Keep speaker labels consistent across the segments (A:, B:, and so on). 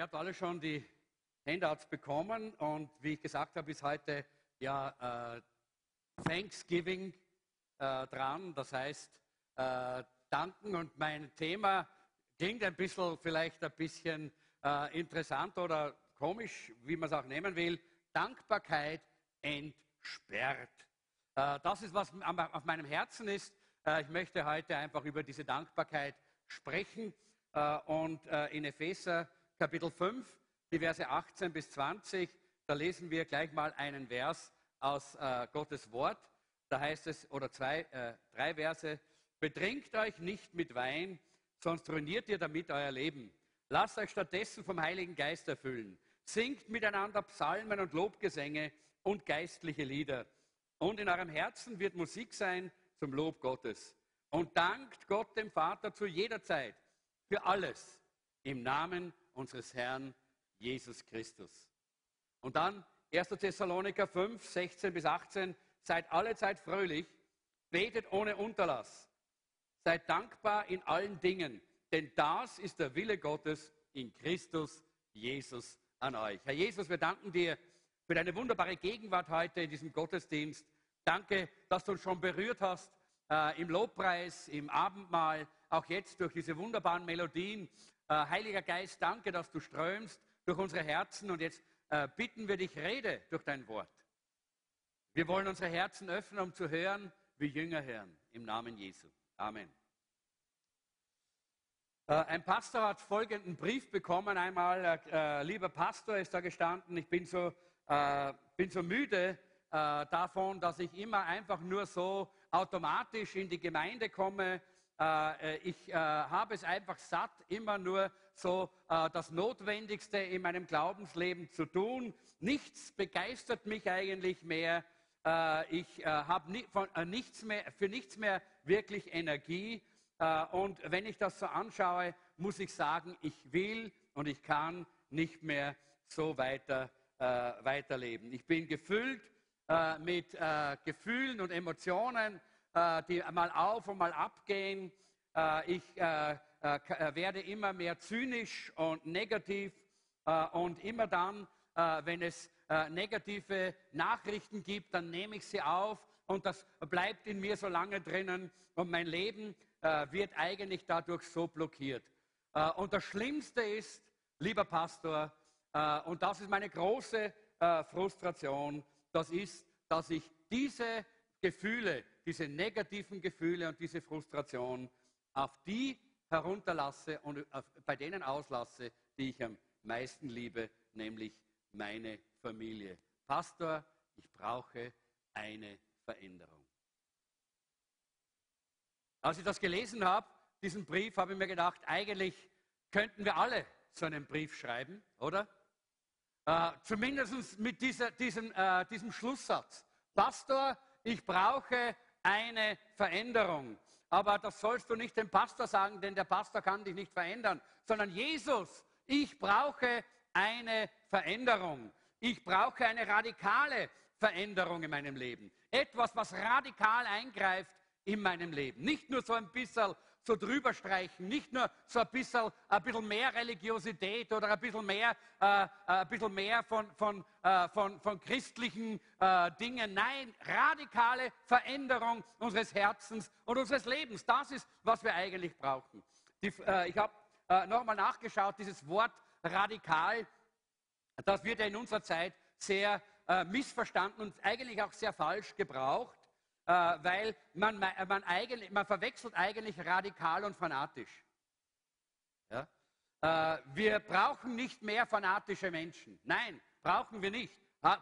A: Ihr habt alle schon die Handouts bekommen und wie ich gesagt habe, ist heute ja äh, Thanksgiving äh, dran, das heißt äh, danken und mein Thema klingt ein bisschen vielleicht ein bisschen äh, interessant oder komisch, wie man es auch nehmen will. Dankbarkeit entsperrt. Äh, das ist, was auf meinem Herzen ist. Äh, ich möchte heute einfach über diese Dankbarkeit sprechen und in Epheser Kapitel 5, die Verse 18 bis 20, da lesen wir gleich mal einen Vers aus äh, Gottes Wort. Da heißt es, oder zwei, äh, drei Verse, betrinkt euch nicht mit Wein, sonst ruiniert ihr damit euer Leben. Lasst euch stattdessen vom Heiligen Geist erfüllen. Singt miteinander Psalmen und Lobgesänge und geistliche Lieder. Und in eurem Herzen wird Musik sein zum Lob Gottes. Und dankt Gott dem Vater zu jeder Zeit für alles im Namen unseres Herrn Jesus Christus. Und dann 1. Thessaloniker 5, 16 bis 18, seid alle Zeit fröhlich, betet ohne Unterlass, seid dankbar in allen Dingen, denn das ist der Wille Gottes in Christus Jesus an euch. Herr Jesus, wir danken dir für deine wunderbare Gegenwart heute in diesem Gottesdienst. Danke, dass du uns schon berührt hast äh, im Lobpreis, im Abendmahl, auch jetzt durch diese wunderbaren Melodien. Äh, Heiliger Geist, danke, dass du strömst durch unsere Herzen und jetzt äh, bitten wir dich, rede durch dein Wort. Wir wollen unsere Herzen öffnen, um zu hören, wie Jünger hören, im Namen Jesu. Amen. Äh, ein Pastor hat folgenden Brief bekommen einmal, äh, lieber Pastor ist da gestanden, ich bin so, äh, bin so müde äh, davon, dass ich immer einfach nur so automatisch in die Gemeinde komme äh, äh, ich äh, habe es einfach satt, immer nur so das Notwendigste in meinem Glaubensleben zu tun. Nichts begeistert mich eigentlich mehr. ich habe nichts mehr, für nichts mehr wirklich Energie. und wenn ich das so anschaue, muss ich sagen, ich will und ich kann nicht mehr so weiter, weiterleben. Ich bin gefüllt mit Gefühlen und Emotionen, äh, die mal auf und mal abgehen. Äh, ich äh, werde immer mehr zynisch und negativ und immer dann, wenn es negative Nachrichten gibt, dann nehme ich sie auf und das bleibt in mir so lange drinnen und mein Leben wird eigentlich dadurch so blockiert. und das Schlimmste ist, lieber Pastor, und das ist meine große Frustration, das ist, dass ich diese Gefühle, diese negativen Gefühle und diese Frustration auf die herunterlasse und bei denen auslasse, die ich am meisten liebe, nämlich meine Familie. Pastor, ich brauche eine Veränderung. Als ich das gelesen habe, diesen Brief, habe ich mir gedacht, eigentlich könnten wir alle so einen Brief schreiben, oder? Äh, zumindest mit dieser, diesem, äh, diesem Schlusssatz. Pastor, ich brauche eine Veränderung. Aber das sollst du nicht dem Pastor sagen, denn der Pastor kann dich nicht verändern, sondern Jesus, ich brauche eine Veränderung. Ich brauche eine radikale Veränderung in meinem Leben. Etwas, was radikal eingreift in meinem Leben. Nicht nur so ein bisschen so drüber streichen, nicht nur so ein bisschen, ein bisschen mehr Religiosität oder ein bisschen mehr, äh, ein bisschen mehr von, von, äh, von, von christlichen äh, Dingen. Nein, radikale Veränderung unseres Herzens und unseres Lebens. Das ist, was wir eigentlich brauchen. Die, äh, ich habe äh, nochmal nachgeschaut, dieses Wort radikal, das wird ja in unserer Zeit sehr äh, missverstanden und eigentlich auch sehr falsch gebraucht. Äh, weil man, man, eigentlich, man verwechselt eigentlich radikal und fanatisch. Ja? Äh, wir brauchen nicht mehr fanatische Menschen. Nein, brauchen wir nicht.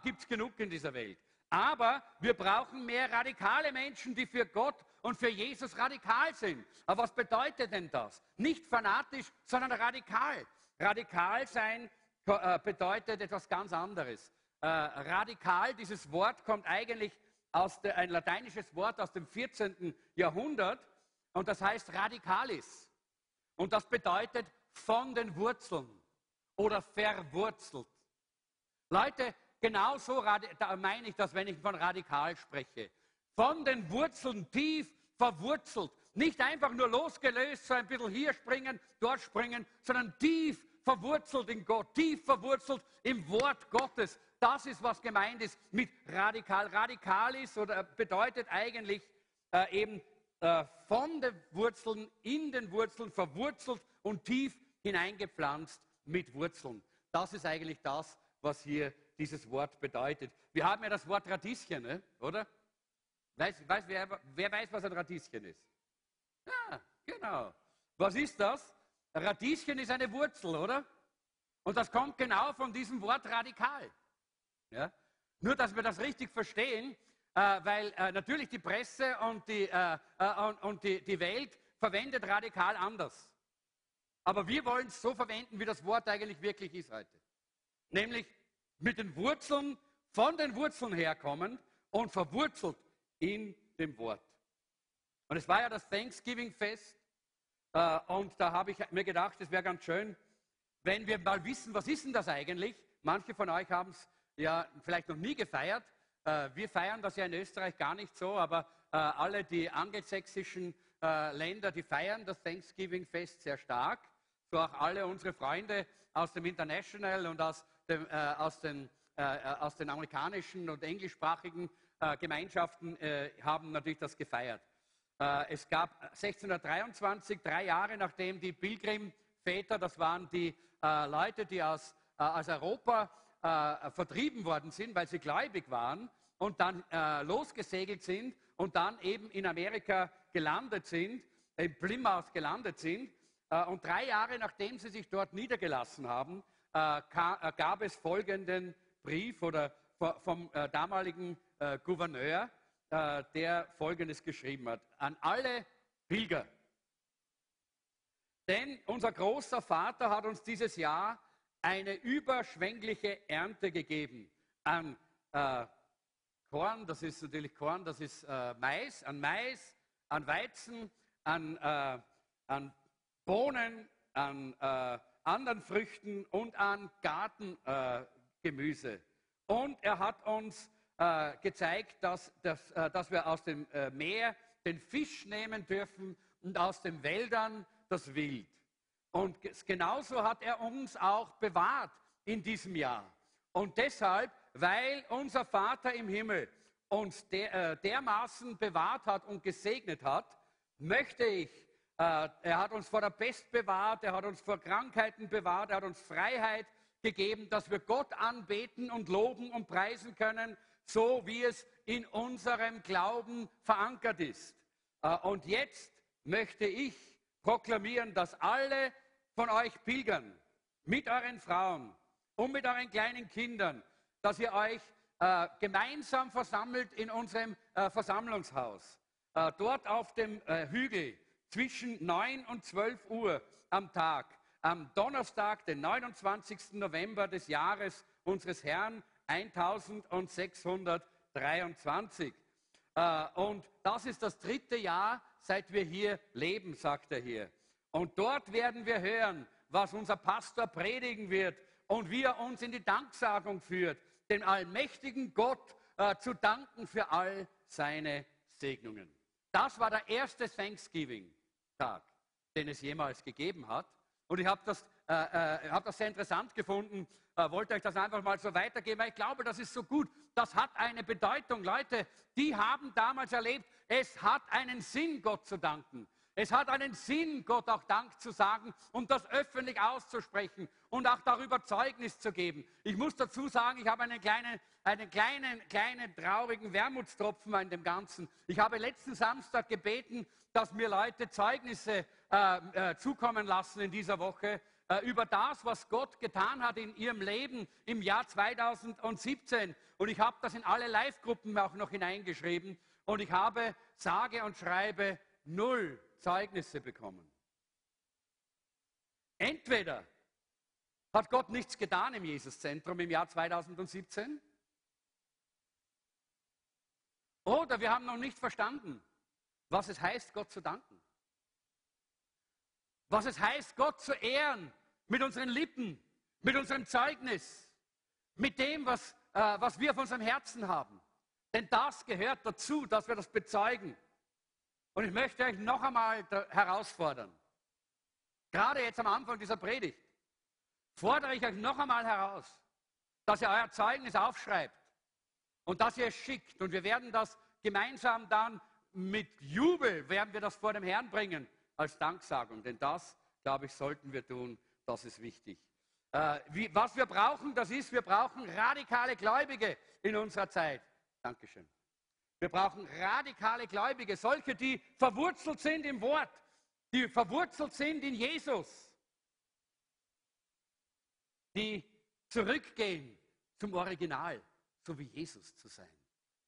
A: Gibt es genug in dieser Welt. Aber wir brauchen mehr radikale Menschen, die für Gott und für Jesus radikal sind. Aber was bedeutet denn das? Nicht fanatisch, sondern radikal. Radikal sein äh, bedeutet etwas ganz anderes. radikal, dieses Wort kommt eigentlich aus der, ein lateinisches Wort aus dem 14. Jahrhundert und das heißt radicalis. Und das bedeutet von den Wurzeln oder verwurzelt. Leute, genau so meine ich das, wenn ich von radikal spreche. Von den Wurzeln tief verwurzelt. Nicht einfach nur losgelöst, so ein bisschen hier springen, dort springen, sondern tief verwurzelt in Gott, tief verwurzelt im Wort Gottes. Das ist, was gemeint ist mit radikal. Radikal ist oder bedeutet eigentlich äh, eben äh, von den Wurzeln, in den Wurzeln verwurzelt und tief hineingepflanzt mit Wurzeln. Das ist eigentlich das, was hier dieses Wort bedeutet. Wir haben ja das Wort Radieschen, ne? oder? Weiß, weiß, wer, wer weiß, was ein Radieschen ist? Ja, genau. Was ist das? Radieschen ist eine Wurzel, oder? Und das kommt genau von diesem Wort radikal. Ja? Nur, dass wir das richtig verstehen, äh, weil äh, natürlich die Presse und, die, äh, äh und, und die, die Welt verwendet radikal anders. Aber wir wollen es so verwenden, wie das Wort eigentlich wirklich ist heute. Nämlich mit den Wurzeln, von den Wurzeln herkommen und verwurzelt in dem Wort. Und es war ja das Thanksgiving-Fest äh, und da habe ich mir gedacht, es wäre ganz schön, wenn wir mal wissen, was ist denn das eigentlich? Manche von euch haben es ja vielleicht noch nie gefeiert. Äh, wir feiern das ja in Österreich gar nicht so, aber äh, alle die angelsächsischen äh, Länder, die feiern das Thanksgiving-Fest sehr stark. So auch alle unsere Freunde aus dem International und aus, dem, aus, den, aus den amerikanischen und englischsprachigen Gemeinschaften haben natürlich das gefeiert. es gab 1623, drei Jahre nachdem die Pilgrimväter, das waren die Leute, die aus, aus Europa äh, vertrieben worden sind, weil sie gläubig waren und dann äh, losgesegelt sind und dann eben in Amerika gelandet sind, in Plymouth gelandet sind. Äh, und drei Jahre nachdem sie sich dort niedergelassen haben, äh, äh, gab es folgenden Brief oder vom äh, damaligen Gouverneur, der Folgendes geschrieben hat. An alle Pilger. Denn unser großer Vater hat uns dieses Jahr eine überschwängliche Ernte gegeben an äh, Korn, das ist natürlich Korn, das ist äh, Mais, an Mais, an Weizen, an, äh, an Bohnen, an äh, anderen Früchten und an Gartengemüse. und er hat uns äh, gezeigt, dass, dass, äh, dass wir aus dem Meer den Fisch nehmen dürfen und aus den Wäldern das Wild. Und genauso hat er uns auch bewahrt in diesem Jahr. Und deshalb, weil unser Vater im Himmel uns der, äh, dermaßen bewahrt hat und gesegnet hat, möchte ich, äh, er hat uns vor der Pest bewahrt, er hat uns vor Krankheiten bewahrt, er hat uns Freiheit gegeben, dass wir Gott anbeten und loben und preisen können, so wie es in unserem Glauben verankert ist. Äh, und jetzt möchte ich proklamieren, dass alle von euch pilgern, mit euren Frauen und mit euren kleinen Kindern, dass ihr euch äh, gemeinsam versammelt in unserem äh, Versammlungshaus. Äh, dort auf dem äh, Hügel zwischen 9 und 12 Uhr am Tag, am Donnerstag, den 29. November des Jahres unseres Herrn 1623. Äh, und das ist das dritte Jahr, seit wir hier leben, sagt er hier. Und dort werden wir hören, was unser Pastor predigen wird und wie er uns in die Danksagung führt, dem allmächtigen Gott äh, zu danken für all seine Segnungen. Das war der erste Thanksgiving-Tag, den es jemals gegeben hat. Und ich habe das, äh, äh, hab das sehr interessant gefunden, äh, wollte euch das einfach mal so weitergeben, weil ich glaube, das ist so gut. Das hat eine Bedeutung. Leute, die haben damals erlebt, es hat einen Sinn, Gott zu danken. Es hat einen Sinn, Gott auch Dank zu sagen und das öffentlich auszusprechen und auch darüber Zeugnis zu geben. Ich muss dazu sagen, ich habe einen kleinen, einen kleinen, kleinen traurigen Wermutstropfen in dem Ganzen. Ich habe letzten Samstag gebeten, dass mir Leute Zeugnisse äh, äh, zukommen lassen in dieser Woche äh, über das, was Gott getan hat in ihrem Leben im Jahr 2017. Und ich habe das in alle Live-Gruppen auch noch hineingeschrieben. Und ich habe sage und schreibe null Zeugnisse bekommen. Entweder hat Gott nichts getan im Jesuszentrum im Jahr 2017, oder wir haben noch nicht verstanden, was es heißt, Gott zu danken. Was es heißt, Gott zu ehren mit unseren Lippen, mit unserem Zeugnis, mit dem, was, äh, was wir auf unserem Herzen haben. Denn das gehört dazu, dass wir das bezeugen. Und ich möchte euch noch einmal herausfordern, gerade jetzt am Anfang dieser Predigt, fordere ich euch noch einmal heraus, dass ihr euer Zeugnis aufschreibt und dass ihr es schickt. Und wir werden das gemeinsam dann mit Jubel, werden wir das vor dem Herrn bringen als Danksagung. Denn das, glaube ich, sollten wir tun. Das ist wichtig. Äh, wie, was wir brauchen, das ist, wir brauchen radikale Gläubige in unserer Zeit. Dankeschön. Wir brauchen radikale Gläubige, solche, die verwurzelt sind im Wort, die verwurzelt sind in Jesus, die zurückgehen zum Original, so wie Jesus zu sein.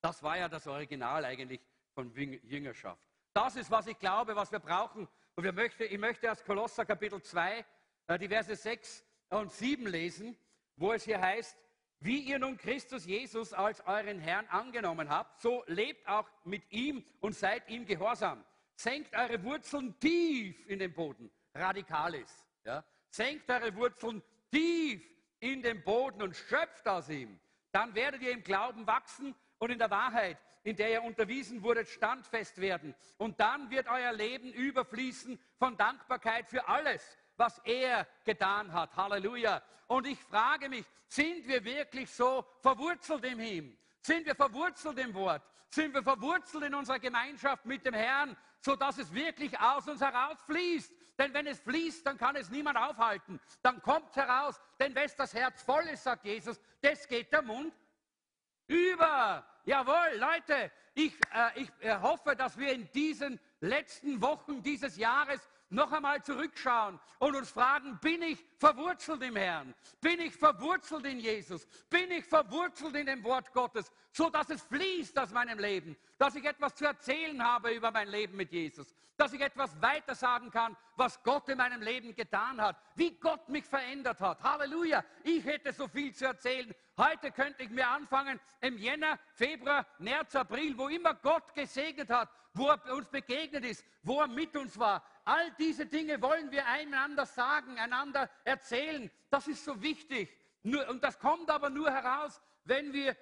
A: Das war ja das Original eigentlich von Jüngerschaft. Das ist, was ich glaube, was wir brauchen. Und wir möchte, ich möchte aus Kolosser Kapitel 2 äh, die Verse 6 und 7 lesen, wo es hier heißt, wie ihr nun Christus Jesus als euren Herrn angenommen habt, so lebt auch mit ihm und seid ihm gehorsam. Senkt eure Wurzeln tief in den Boden. Radikal ist. Ja? Senkt eure Wurzeln tief in den Boden und schöpft aus ihm. Dann werdet ihr im Glauben wachsen und in der Wahrheit, in der ihr unterwiesen wurdet, standfest werden. Und dann wird euer Leben überfließen von Dankbarkeit für alles, was er getan hat. Halleluja. Und ich frage mich, sind wir wirklich so verwurzelt im ihm? Sind wir verwurzelt im Wort? Sind wir verwurzelt in unserer Gemeinschaft mit dem Herrn, sodass es wirklich aus uns herausfließt? Denn wenn es fließt, dann kann es niemand aufhalten. Dann kommt heraus. Denn wenn das Herz voll ist, sagt Jesus, das geht der Mund über. Jawohl, Leute, ich, äh, ich äh, hoffe, dass wir in diesen letzten Wochen dieses Jahres noch einmal zurückschauen und uns fragen, bin ich verwurzelt im Herrn? Bin ich verwurzelt in Jesus? Bin ich verwurzelt in dem Wort Gottes, so dass es fließt aus meinem Leben, dass ich etwas zu erzählen habe über mein Leben mit Jesus, dass ich etwas weiter sagen kann, was Gott in meinem Leben getan hat, wie Gott mich verändert hat. Halleluja! Ich hätte so viel zu erzählen. Heute könnte ich mir anfangen im Jänner, Februar, März, April, wo immer Gott gesegnet hat, wo er uns begegnet ist, wo er mit uns war. All diese Dinge wollen wir einander sagen, einander erzählen. Das ist so wichtig. und das kommt aber nur heraus, wenn wir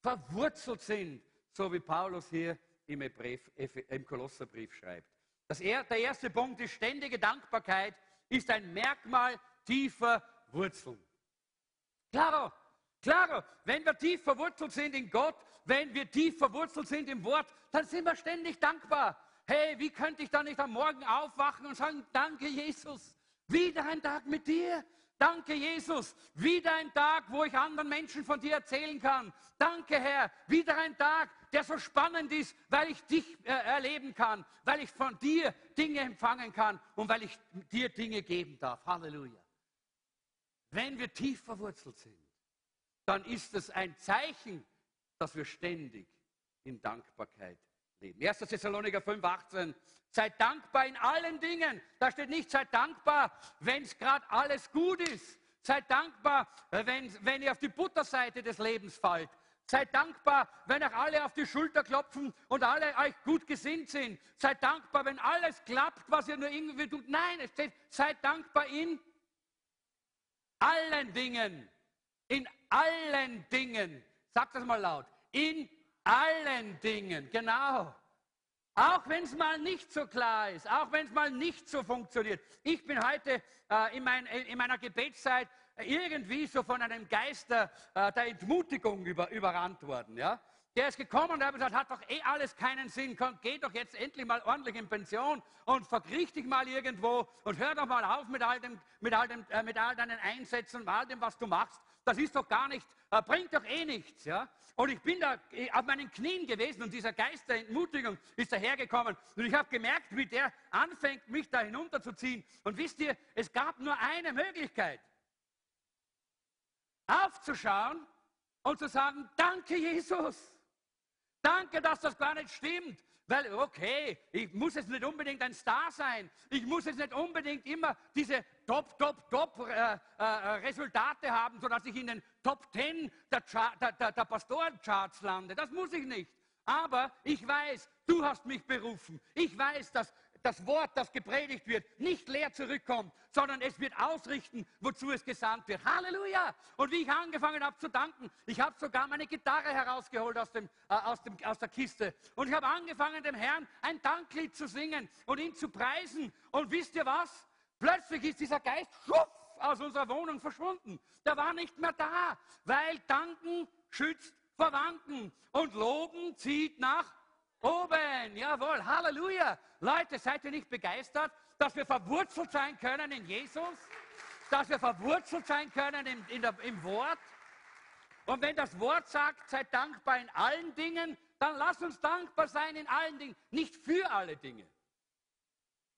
A: verwurzelt sind, so wie Paulus hier im, Brief, im Kolosserbrief schreibt. Das, der erste Punkt ist ständige Dankbarkeit, ist ein Merkmal tiefer Wurzeln. Klaro, klaro, wenn wir tief verwurzelt sind in Gott, wenn wir tief verwurzelt sind im Wort, dann sind wir ständig dankbar. Hey, wie könnte ich da nicht am Morgen aufwachen und sagen, danke Jesus, wieder ein Tag mit dir. Danke, Jesus. Wieder ein Tag, wo ich anderen Menschen von dir erzählen kann. Danke, Herr. Wieder ein Tag, der so spannend ist, weil ich dich äh, erleben kann, weil ich von dir Dinge empfangen kann und weil ich dir Dinge geben darf. Halleluja. Wenn wir tief verwurzelt sind, dann ist es ein Zeichen, dass wir ständig in Dankbarkeit leben. 1. Thessaloniker 5, 18. Seid dankbar in allen Dingen. Da steht nicht, seid dankbar, wenn es gerade alles gut ist. Seid dankbar, wenn, wenn ihr auf die Butterseite des Lebens fallt. Seid dankbar, wenn euch alle auf die Schulter klopfen und alle euch gut gesinnt sind. Seid dankbar, wenn alles klappt, was ihr nur irgendwie tut. Nein, es steht, seid dankbar in allen Dingen. In allen Dingen. Sagt das mal laut. In allen Dingen, genau. Auch wenn es mal nicht so klar ist, auch wenn es mal nicht so funktioniert. Ich bin heute äh, in, mein, in, meiner Gebetszeit irgendwie so von einem Geist der, äh, der Entmutigung über, überrannt worden. Ja? Der ist gekommen und hat gesagt, hat doch eh alles keinen Sinn, komm, geh doch jetzt endlich mal ordentlich in Pension und verkriech dich mal irgendwo und hör doch mal auf mit all, dem, mit all, dem, äh, mit all deinen Einsätzen und all dem, was du machst. Das ist doch gar nicht, äh, bringt doch eh nichts. Ja? Und ich bin da äh, auf meinen Knien gewesen und dieser Geist der Entmutigung ist dahergekommen. Und ich habe gemerkt, wie der anfängt, mich da hinunterzuziehen. Und wisst ihr, es gab nur eine Möglichkeit. Aufzuschauen und zu sagen, danke Jesus. Danke, dass das gar nicht stimmt. Weil, okay, ich muss jetzt nicht unbedingt ein Star sein. Ich muss jetzt nicht unbedingt immer diese Top, Top, Top äh, äh, Resultate haben, sodass ich in den Top 10 der, der, der, der Pastorencharts lande. Das muss ich nicht. Aber ich weiß, du hast mich berufen. Ich weiß, dass das Wort, das gepredigt wird, nicht leer zurückkommt, sondern es wird ausrichten, wozu es gesandt wird. Halleluja! Und wie ich angefangen habe zu danken, ich habe sogar meine Gitarre herausgeholt aus, dem, äh, aus, dem, aus der Kiste. Und ich habe angefangen, dem Herrn ein Danklied zu singen und ihn zu preisen. Und wisst ihr was? Plötzlich ist dieser Geist schuff, aus unserer Wohnung verschwunden. Der war nicht mehr da, weil Danken schützt Verwandten und Loben zieht nach oben. Jawohl, Halleluja. Leute, seid ihr nicht begeistert, dass wir verwurzelt sein können in Jesus? Dass wir verwurzelt sein können im, in der, im Wort? Und wenn das Wort sagt, seid dankbar in allen Dingen, dann lass uns dankbar sein in allen Dingen, nicht für alle Dinge.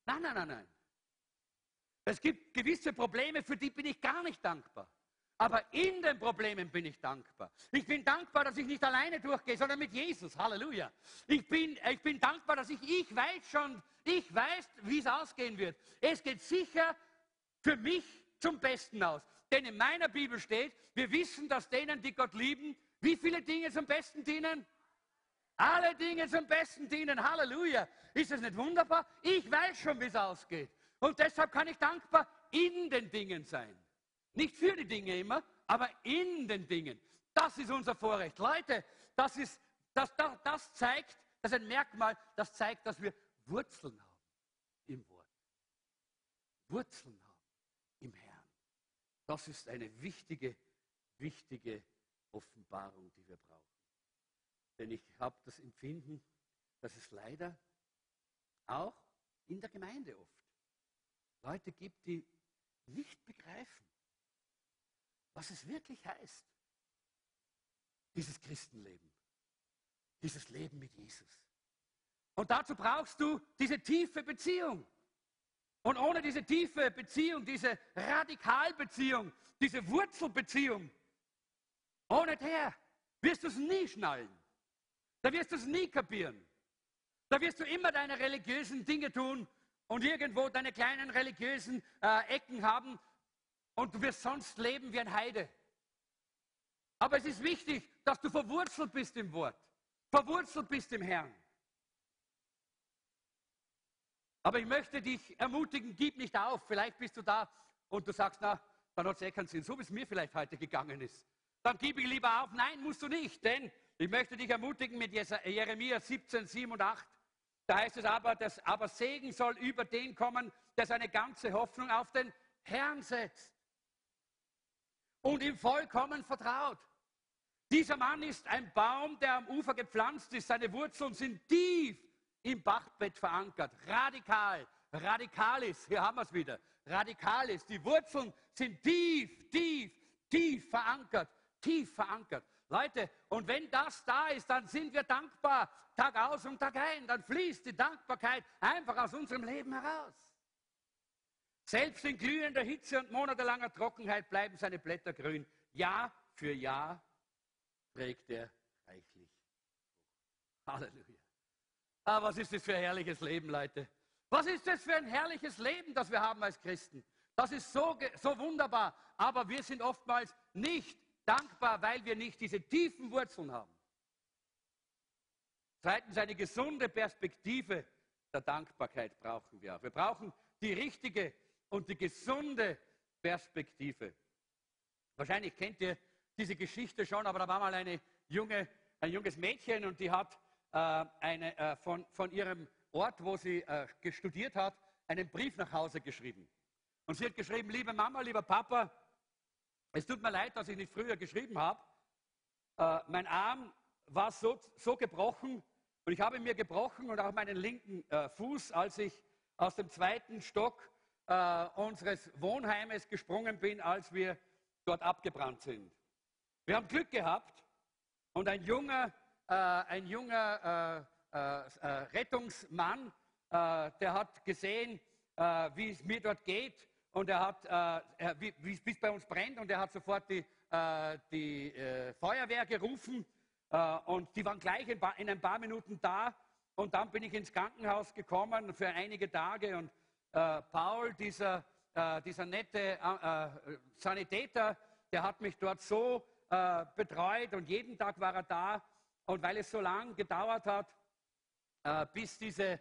A: Nein, nein, nein, nein. Es gibt gewisse Probleme, für die bin ich gar nicht dankbar. Aber in den Problemen bin ich dankbar. Ich bin dankbar, dass ich nicht alleine durchgehe, sondern mit Jesus. Halleluja. Ich bin, ich bin dankbar, dass ich, ich weiß schon, ich weiß, wie es ausgehen wird. Es geht sicher für mich zum Besten aus. Denn in meiner Bibel steht, wir wissen, dass denen, die Gott lieben, wie viele Dinge zum Besten dienen? Alle Dinge zum Besten dienen. Halleluja. Ist das nicht wunderbar? Ich weiß schon, wie es ausgeht. Und deshalb kann ich dankbar in den Dingen sein. Nicht für die Dinge immer, aber in den Dingen. Das ist unser Vorrecht. Leute, das, ist, das, das, das zeigt, das ist ein Merkmal, das zeigt, dass wir Wurzeln haben im Wort. Wurzeln haben im Herrn. Das ist eine wichtige, wichtige Offenbarung, die wir brauchen. Denn ich habe das Empfinden, dass es leider auch in der Gemeinde oft Leute gibt, die nicht begreifen, was es wirklich heißt, dieses Christenleben, dieses Leben mit Jesus. Und dazu brauchst du diese tiefe Beziehung. Und ohne diese tiefe Beziehung, diese Radikalbeziehung, diese Wurzelbeziehung, ohne der wirst du es nie schnallen. Da wirst du es nie kapieren. Da wirst du immer deine religiösen Dinge tun und irgendwo deine kleinen religiösen äh, Ecken haben und du wirst sonst leben wie ein Heide. Aber es ist wichtig, dass du verwurzelt bist im Wort, verwurzelt bist im Herrn. Aber ich möchte dich ermutigen, gib nicht auf. Vielleicht bist du da und du sagst, na, dann hat es eh keinen Sinn, so wie es mir vielleicht heute gegangen ist. Dann gib ich lieber auf. Nein, musst du nicht, denn ich möchte dich ermutigen mit Jeremia 17, 7 und 8. Da heißt es aber, dass aber Segen soll über den kommen, der seine ganze Hoffnung auf den Herrn setzt und ihm vollkommen vertraut. Dieser Mann ist ein Baum, der am Ufer gepflanzt ist. Seine Wurzeln sind tief im Bachbett verankert. Radikal, radikalis, hier haben wir es wieder. Radikalis, die Wurzeln sind tief, tief, tief verankert, tief verankert. Leute, und wenn das da ist, dann sind wir dankbar, Tag aus und Tag ein. Dann fließt die Dankbarkeit einfach aus unserem Leben heraus. Selbst in glühender Hitze und monatelanger Trockenheit bleiben seine Blätter grün. Jahr für Jahr trägt er reichlich. Halleluja. Ah, was ist das für ein herrliches Leben, Leute? Was ist das für ein herrliches Leben, das wir haben als Christen? Das ist so, so wunderbar. Aber wir sind oftmals nicht dankbar, weil wir nicht diese tiefen Wurzeln haben. Zweitens, eine gesunde Perspektive der Dankbarkeit brauchen wir. Wir brauchen die richtige und die gesunde Perspektive. Wahrscheinlich kennt ihr diese Geschichte schon, aber da war mal eine junge, ein junges Mädchen und die hat äh, eine, äh, von, von ihrem Ort, wo sie äh, studiert hat, einen Brief nach Hause geschrieben. Und sie hat geschrieben, liebe Mama, lieber Papa, es tut mir leid, dass ich nicht früher geschrieben habe. Äh, mein Arm war so, so, gebrochen und ich habe mir gebrochen und auch meinen linken äh, Fuß, als ich aus dem zweiten Stock äh, unseres Wohnheimes gesprungen bin, als wir dort abgebrannt sind. Wir haben Glück gehabt und ein junger, äh, ein junger äh, äh, Rettungsmann, der hat gesehen, wie es mir dort geht und er hat, äh, wie es bei uns brennt, und er hat sofort die, äh, die äh, Feuerwehr gerufen äh, und die waren gleich in, in, ein paar Minuten da. Und dann bin ich ins Krankenhaus gekommen für einige Tage und äh, Paul, dieser, äh, dieser nette Sanitäter, der hat mich dort so betreut und jeden Tag war er da. Und weil es so lange gedauert hat, bis diese,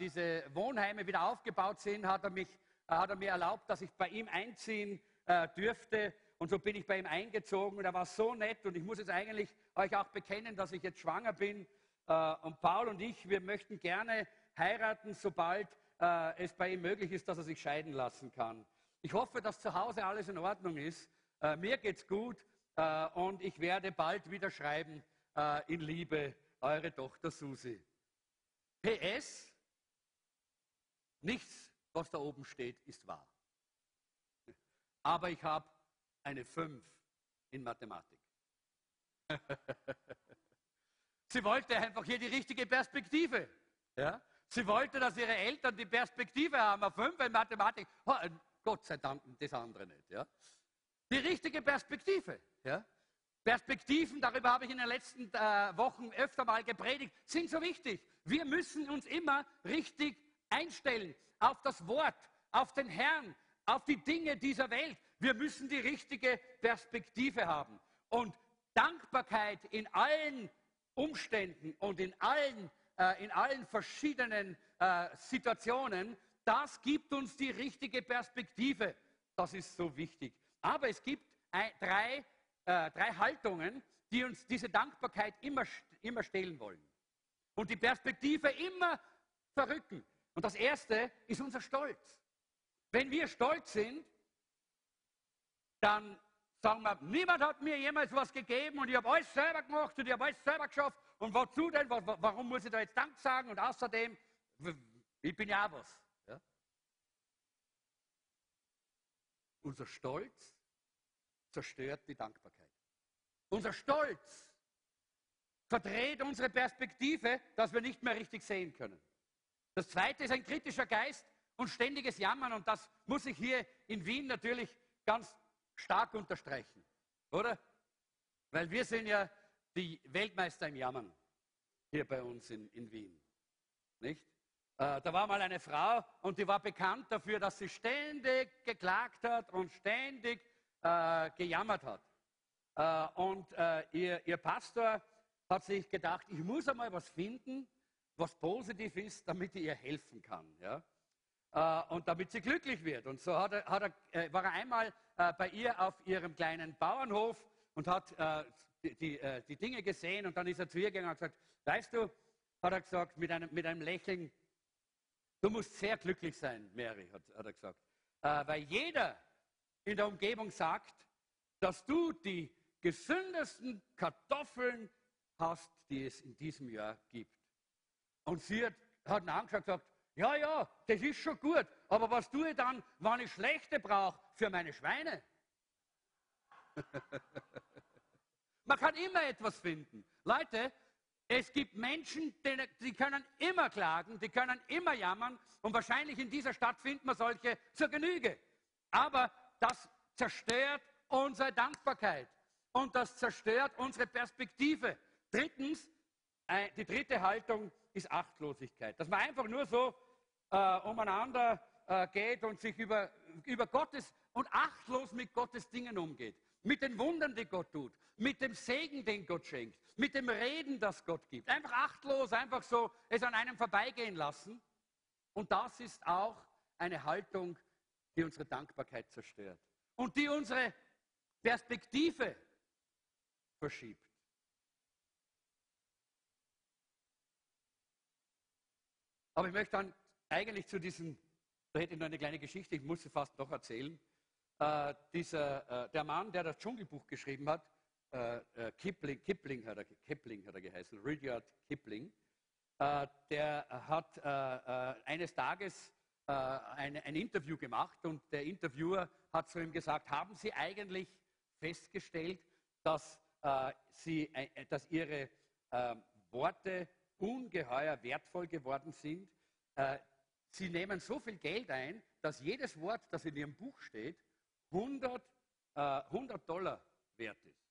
A: diese Wohnheime wieder aufgebaut sind, hat er mich hat er mir erlaubt, dass ich bei ihm einziehen äh, dürfte. Und so bin ich bei ihm eingezogen und er war so nett. Und ich muss jetzt eigentlich euch auch bekennen, dass ich jetzt schwanger bin. Äh, und Paul und ich, wir möchten gerne heiraten, sobald äh, es bei ihm möglich ist, dass er sich scheiden lassen kann. Ich hoffe, dass zu Hause alles in Ordnung ist. Äh, mir geht's gut äh, und ich werde bald wieder schreiben äh, in Liebe, eure Tochter Susi. PS, nichts, was da oben steht, ist wahr. Aber ich habe eine 5 in Mathematik. Sie wollte einfach hier die richtige Perspektive. Ja? Sie wollte, dass ihre Eltern die Perspektive haben auf 5 in Mathematik. Oh, Gott sei Dank das andere nicht. Ja? Die richtige Perspektive. Ja? Perspektiven, darüber habe ich in den letzten äh, Wochen öfter mal gepredigt, sind so wichtig. Wir müssen uns immer richtig einstellen auf das Wort, auf den Herrn, auf die Dinge dieser Welt. Wir müssen die richtige Perspektive haben. Und Dankbarkeit in allen Umständen und in allen, äh, in allen verschiedenen äh, Situationen, das gibt uns die richtige Perspektive. Das ist so wichtig. Aber es gibt drei, äh, drei Haltungen, die uns diese Dankbarkeit immer, immer stehlen wollen. Und die Perspektive immer verrücken. Und das erste ist unser Stolz. Wenn wir stolz sind, dann sagen wir, niemand hat mir jemals was gegeben und ich habe alles selber gemacht und ich habe alles selber geschafft. Und wozu denn? Warum muss ich da jetzt Dank sagen? Und außerdem, ich bin ja was. Ja? Unser Stolz zerstört die Dankbarkeit. Unser Stolz verdreht unsere Perspektive, dass wir nicht mehr richtig sehen können. Das zweite ist ein kritischer Geist und ständiges Jammern. Und das muss ich hier in Wien natürlich ganz stark unterstreichen. Oder? Weil wir sind ja die Weltmeister im Jammern hier bei uns in, in Wien. Nicht? Äh, da war mal eine Frau und die war bekannt dafür, dass sie ständig geklagt hat und ständig äh, gejammert hat. Äh, und äh, ihr, ihr Pastor hat sich gedacht, ich muss einmal was finden, was positiv ist, damit ich ihr helfen kann. Ja? Äh, und damit sie glücklich wird. Und so hat er, hat er, äh, war er einmal bei ihr auf ihrem kleinen Bauernhof und hat die, die, die, Dinge gesehen und dann ist er zu ihr gegangen und gesagt, weißt du, hat er gesagt mit einem, mit einem Lächeln, du musst sehr glücklich sein, Mary, hat, hat er gesagt. weil jeder in der Umgebung sagt, dass du die gesündesten Kartoffeln hast, die es in diesem Jahr gibt. Und sie hat, hat ihn angeschaut und gesagt, ja, ja, das ist schon gut, aber was tue ich dann, wenn ich schlechte brauche für meine Schweine? Man kann immer etwas finden. Leute, es gibt Menschen, die, können immer klagen, die können immer jammern und wahrscheinlich in dieser Stadt findet man solche zur Genüge. Aber das zerstört unsere Dankbarkeit und das zerstört unsere Perspektive. Drittens, die dritte Haltung ist Achtlosigkeit. Dass man einfach nur so äh, umeinander äh, geht und sich über, über Gottes und achtlos mit Gottes Dingen umgeht. Mit den Wundern, die Gott tut, mit dem Segen, den Gott schenkt, mit dem Reden, das Gott gibt. Einfach achtlos, einfach so es an einem vorbeigehen lassen. Und das ist auch eine Haltung, die unsere Dankbarkeit zerstört und die unsere Perspektive verschiebt. Aber ich möchte dann eigentlich zu diesem, da hätte ich noch eine kleine Geschichte, ich muss sie fast noch erzählen. Äh, dieser, äh, der Mann, der das Dschungelbuch geschrieben hat, äh, äh Kipling, Kipling, hat er, Kipling hat er geheißen, Rudyard Kipling, äh, der hat äh, eines Tages ein, ein Interview gemacht und der Interviewer hat zu ihm gesagt, haben Sie eigentlich festgestellt, dass, Sie, dass Ihre Worte ungeheuer wertvoll geworden sind. Sie nehmen so viel Geld ein, dass jedes Wort, das in ihrem Buch steht, 100, äh, 100 Dollar wert ist.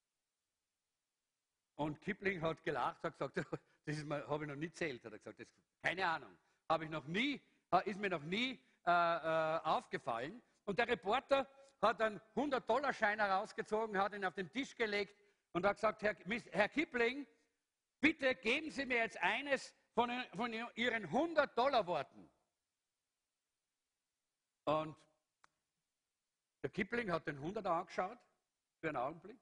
A: Und Kipling hat gelacht, hat gesagt, das habe ich noch nie zählt, hat er gesagt, das, keine Ahnung, habe ich noch nie, äh, ist mir noch nie äh, äh, aufgefallen. Und der Reporter hat einen 100-Dollar-Schein herausgezogen, hat ihn auf den Tisch gelegt und hat gesagt, Herr, Herr Kipling, bitte geben Sie mir jetzt eines von, von Ihren 100-Dollar-Worten. Und der Kipling hat den 100 angeschaut für einen Augenblick,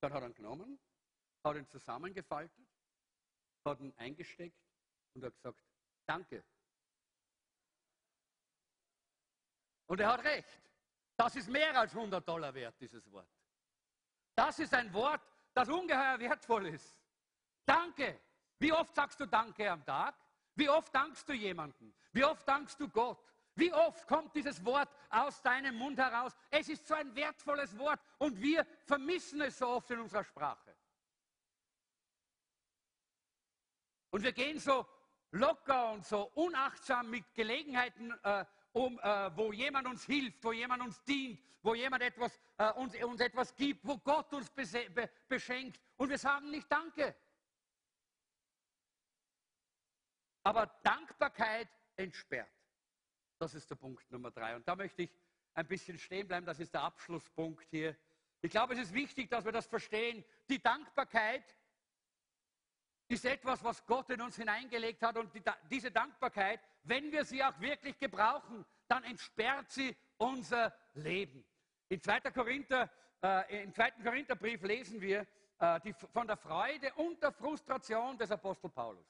A: dann hat er ihn genommen, hat ihn zusammengefaltet, hat ihn eingesteckt und hat gesagt, danke. Und er hat recht. Das ist mehr als 100 Dollar wert, dieses Wort. Das ist ein Wort, das ungeheuer wertvoll ist. Danke. Wie oft sagst du Danke am Tag? Wie oft dankst du jemandem? Wie oft dankst du Gott? Wie oft kommt dieses Wort aus deinem Mund heraus? Es ist so ein wertvolles Wort und wir vermissen es so oft in unserer Sprache. Und wir gehen so locker und so unachtsam mit Gelegenheiten äh, um, äh, wo jemand uns hilft, wo jemand uns dient, wo jemand etwas, äh, uns, uns, etwas gibt, wo Gott uns be beschenkt. Und wir sagen nicht Danke. Aber Dankbarkeit entsperrt. Das ist der Punkt Nummer drei. Und da möchte ich ein bisschen stehen bleiben. Das ist der Abschlusspunkt hier. Ich glaube, es ist wichtig, dass wir das verstehen. Die Dankbarkeit ist etwas, was Gott in uns hineingelegt hat. Und die, diese Dankbarkeit, wenn wir sie auch wirklich gebrauchen, dann entsperrt sie unser Leben. In 2. Korinther, äh, Im 2. Korintherbrief lesen wir äh, die, von der Freude und der Frustration des Apostel Paulus.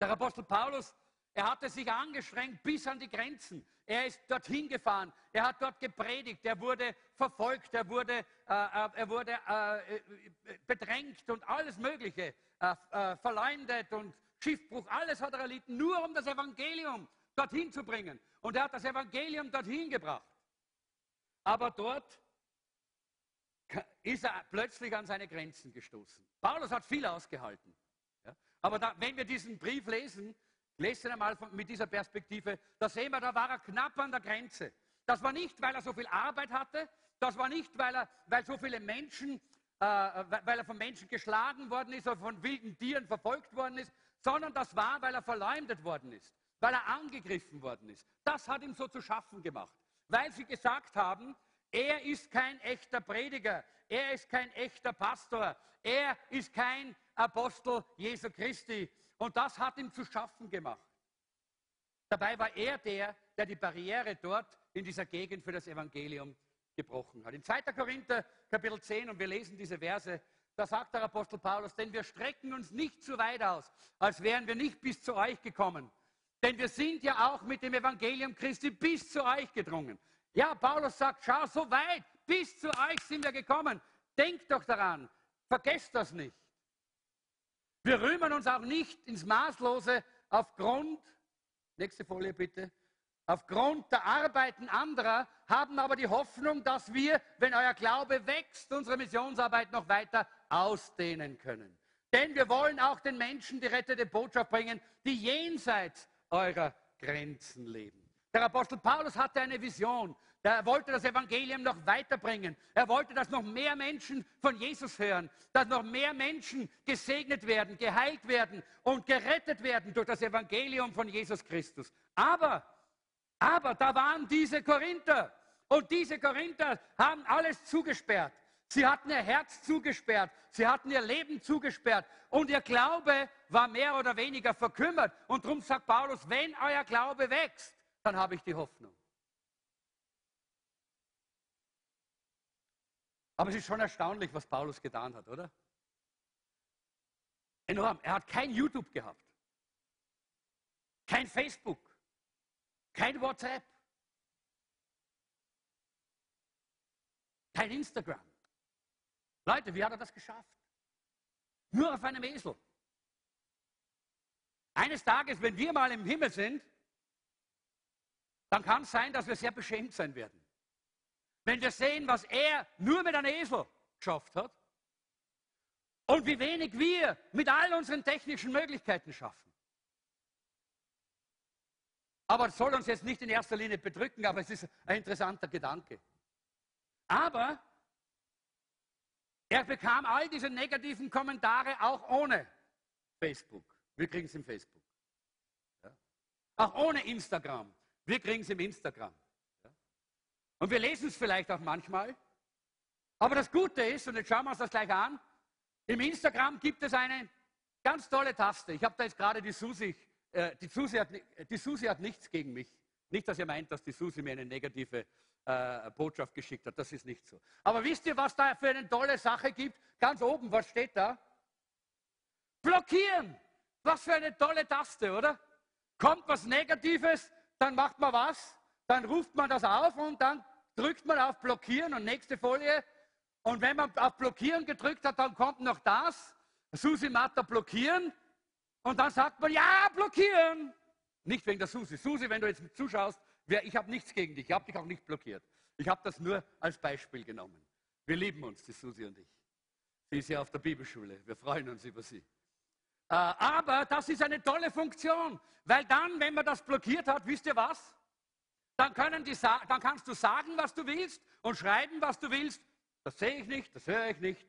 A: Der Apostel Paulus, er hatte sich angestrengt bis an die Grenzen. Er ist dorthin gefahren, er hat dort gepredigt, er wurde verfolgt, er wurde, äh, äh er wurde äh, äh, bedrängt und alles Mögliche äh, äh, verleumdet und Schiffbruch, alles hat er erlitten, nur um das Evangelium dorthin zu bringen. Und er hat das Evangelium dorthin gebracht. Aber dort ist er plötzlich an seine Grenzen gestoßen. Paulus hat viel ausgehalten. Ja? Aber da, wenn wir diesen Brief lesen, lesen wir mal mit dieser Perspektive, da sehen wir, da war er knapp an der Grenze. Das war nicht, weil er so viel Arbeit hatte, das war nicht, weil, er, weil so viele Menschen äh, weil er von Menschen geschlagen worden ist oder von wilden Tieren verfolgt worden ist, sondern das war, weil er verleumdet worden ist, weil er angegriffen worden ist. Das hat ihm so zu schaffen gemacht, weil sie gesagt haben, er ist kein echter Prediger, er ist kein echter Pastor, er ist kein Apostel Jesu Christi. Und das hat ihm zu schaffen gemacht. Dabei war er der, der die Barriere dort in dieser Gegend für das Evangelium gebrochen hat. In 2. Korinther Kapitel 10, und wir lesen diese Verse, da sagt der Apostel Paulus, denn wir strecken uns nicht zu weit aus, als wären wir nicht bis zu euch gekommen. Denn wir sind ja auch mit dem Evangelium Christi bis zu euch gedrungen. Ja, Paulus sagt, schau, so weit, bis zu euch sind wir gekommen. Denkt doch daran, vergesst das nicht. Wir rühmen uns auch nicht ins Maßlose aufgrund, nächste Folie bitte, aufgrund der Arbeiten anderer, haben aber die Hoffnung, dass wir, wenn euer Glaube wächst, unsere Missionsarbeit noch weiter ausdehnen können. Denn wir wollen auch den Menschen die rettende Botschaft bringen, die jenseits eurer Grenzen leben. Der Apostel Paulus hatte eine Vision. Er wollte das Evangelium noch weiterbringen. Er wollte, dass noch mehr Menschen von Jesus hören, dass noch mehr Menschen gesegnet werden, geheilt werden und gerettet werden durch das Evangelium von Jesus Christus. Aber aber da waren diese Korinther. Und diese Korinther haben alles zugesperrt. Sie hatten ihr Herz zugesperrt. Sie hatten ihr Leben zugesperrt. Und ihr Glaube war mehr oder weniger verkümmert. Und darum sagt Paulus, wenn euer Glaube wächst, dann habe ich die Hoffnung. Aber es ist schon erstaunlich, was Paulus getan hat, oder? Enorm. Er hat kein YouTube gehabt. Kein Facebook. Kein WhatsApp. Kein Instagram. Leute, wie hat er das geschafft? Nur auf einem Esel. Eines Tages, wenn wir mal im Himmel sind, dann kann es sein, dass wir sehr beschämt sein werden. Wenn wir sehen, was er nur mit einem Esel geschafft hat und wie wenig wir mit all unseren technischen Möglichkeiten schaffen. Aber es soll uns jetzt nicht in erster Linie bedrücken, aber es ist ein interessanter Gedanke. Aber er bekam all diese negativen Kommentare auch ohne Facebook. Wir kriegen es im Facebook. Ja. Auch ohne Instagram. Wir kriegen es im Instagram. Und wir lesen es vielleicht auch manchmal. Aber das Gute ist, und jetzt schauen wir uns das gleich an, im Instagram gibt es eine ganz tolle Taste. Ich habe da jetzt gerade die Susi äh, die, Susi hat, die Susi hat nichts gegen mich. Nicht, dass ihr meint, dass die Susi mir eine negative äh, Botschaft geschickt hat. Das ist nicht so. Aber wisst ihr, was da für eine tolle Sache gibt? Ganz oben, was steht da? Blockieren. Was für eine tolle Taste, oder? Kommt was Negatives, dann macht man was, dann ruft man das auf und dann drückt man auf Blockieren und nächste Folie. Und wenn man auf Blockieren gedrückt hat, dann kommt noch das. Susi Matter blockieren. Und dann sagt man, ja, blockieren. Nicht wegen der Susi. Susi, wenn du jetzt zuschaust, ich habe nichts gegen dich. Ich habe dich auch nicht blockiert. Ich habe das nur als Beispiel genommen. Wir lieben uns, die Susi und ich. Sie ist ja auf der Bibelschule. Wir freuen uns über sie. Äh, aber das ist eine tolle Funktion, weil dann, wenn man das blockiert hat, wisst ihr was? Dann, die, dann kannst du sagen, was du willst und schreiben, was du willst. Das sehe ich nicht, das höre ich nicht.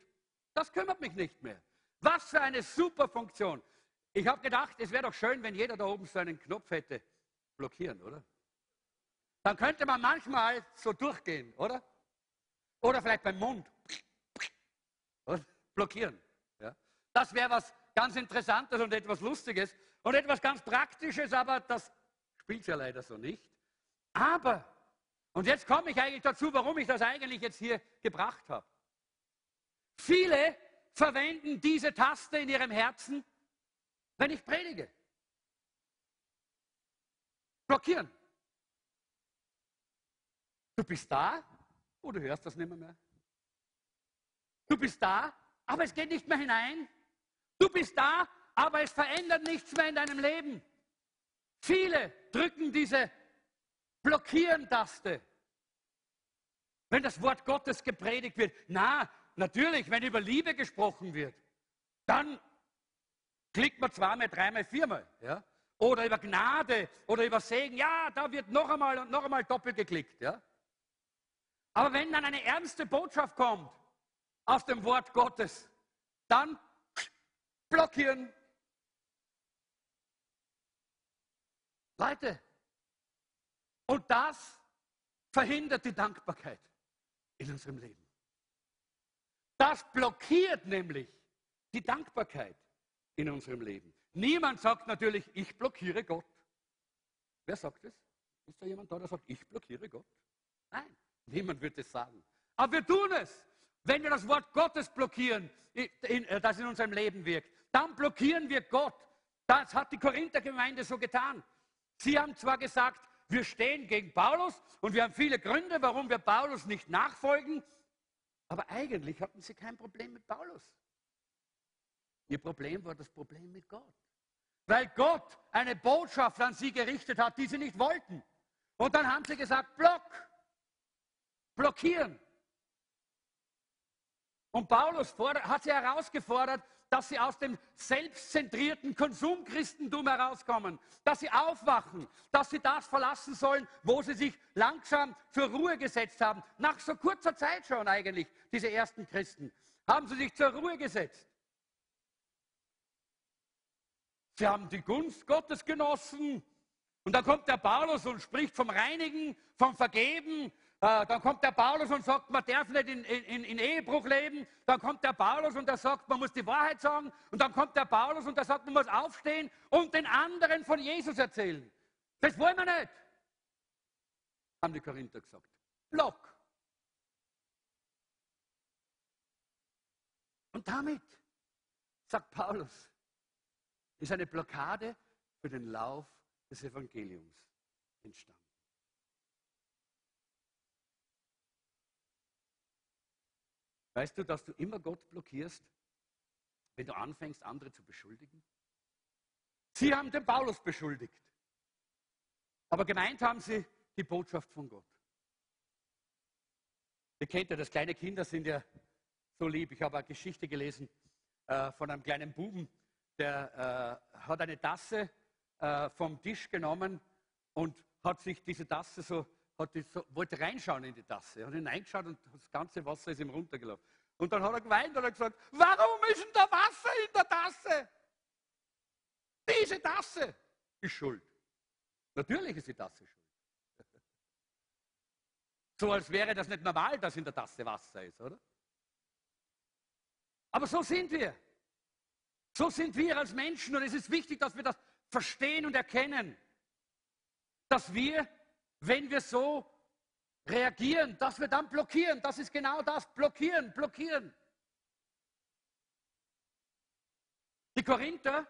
A: Das kümmert mich nicht mehr. Was für eine super Funktion. Ich habe gedacht, es wäre doch schön, wenn jeder da oben so einen Knopf hätte. Blockieren, oder? Dann könnte man manchmal so durchgehen, oder? Oder vielleicht beim Mund. Blockieren. Ja? Das wäre was ganz Interessantes und etwas Lustiges und etwas ganz Praktisches, aber das spielt ja leider so nicht. Aber, und jetzt komme ich eigentlich dazu, warum ich das eigentlich jetzt hier gebracht habe. Viele verwenden diese Taste in ihrem Herzen, wenn ich predige. Blockieren. Du bist da, oh, du hörst das nicht mehr. Du bist da, aber es geht nicht mehr hinein. Du bist da, aber es verändert nichts mehr in deinem Leben. Viele drücken diese Blockieren-Taste. Wenn das Wort Gottes gepredigt wird, na, natürlich, wenn über Liebe gesprochen wird, dann klickt man zweimal, dreimal, viermal. Ja? Oder über Gnade oder über Segen, ja, da wird noch einmal und noch einmal doppelt geklickt. Ja? Aber wenn dann eine ernste Botschaft kommt aus dem Wort Gottes, dann blockieren. Leute, und das verhindert die Dankbarkeit in unserem Leben. Das blockiert nämlich die Dankbarkeit in unserem Leben. Niemand sagt natürlich, ich blockiere Gott. Wer sagt es? Ist da jemand da, der sagt, ich blockiere Gott? Nein, niemand wird es sagen. Aber wir tun es. Wenn wir das Wort Gottes blockieren, äh, das in unserem Leben wirkt, dann blockieren wir Gott. Das hat die Korinther-Gemeinde so getan. Sie haben zwar gesagt, wir stehen gegen Paulus und wir haben viele Gründe, warum wir Paulus nicht nachfolgen, aber eigentlich hatten sie kein Problem mit Paulus. Ihr Problem war das Problem mit Gott. Weil Gott eine Botschaft an sie gerichtet hat, die sie nicht wollten. Und dann haben sie gesagt, Block, blockieren. Und Paulus hat sie herausgefordert, dass sie aus dem selbstzentrierten Konsumchristentum herauskommen, dass sie aufwachen, dass sie das verlassen sollen, wo sie sich langsam zur Ruhe gesetzt haben. Nach so kurzer Zeit schon eigentlich, diese ersten Christen, haben sie sich zur Ruhe gesetzt. Sie haben die Gunst Gottes genossen. Und dann kommt der Paulus und spricht vom Reinigen, vom Vergeben, äh, dann kommt der Paulus und sagt, man darf nicht in, in, in, Ehebruch leben. Dann kommt der Paulus und er sagt, man muss die Wahrheit sagen. Und dann kommt der Paulus und er sagt, man muss aufstehen und den anderen von Jesus erzählen. Das wollen wir nicht, haben die Korinther gesagt. Block. Und damit, sagt Paulus, ist eine Blockade für den Lauf des Evangeliums entstanden. Weißt du, dass du immer Gott blockierst, wenn du anfängst, andere zu beschuldigen? Sie haben den Paulus beschuldigt. Aber gemeint haben sie die Botschaft von Gott. Ihr kennt ja das, kleine Kinder sind ja so lieb. Ich habe eine Geschichte gelesen äh, von einem kleinen Buben, der äh, hat eine Tasse äh, vom Tisch genommen und hat sich diese Tasse so hat die so, wollte reinschauen in die Tasse, hat hineingeschaut und das ganze Wasser ist ihm runtergelaufen. Und dann hat er geweint und hat gesagt, warum ist denn da Wasser in der Tasse? Diese Tasse ist schuld. Natürlich ist die Tasse schuld. So als wäre das nicht normal, dass in der Tasse Wasser ist, oder? Aber so sind wir. So sind wir als Menschen und es ist wichtig, dass wir das verstehen und erkennen, dass wir wenn wir so reagieren, dass wir dann blockieren. Das ist genau das, blockieren, blockieren. Die Korinther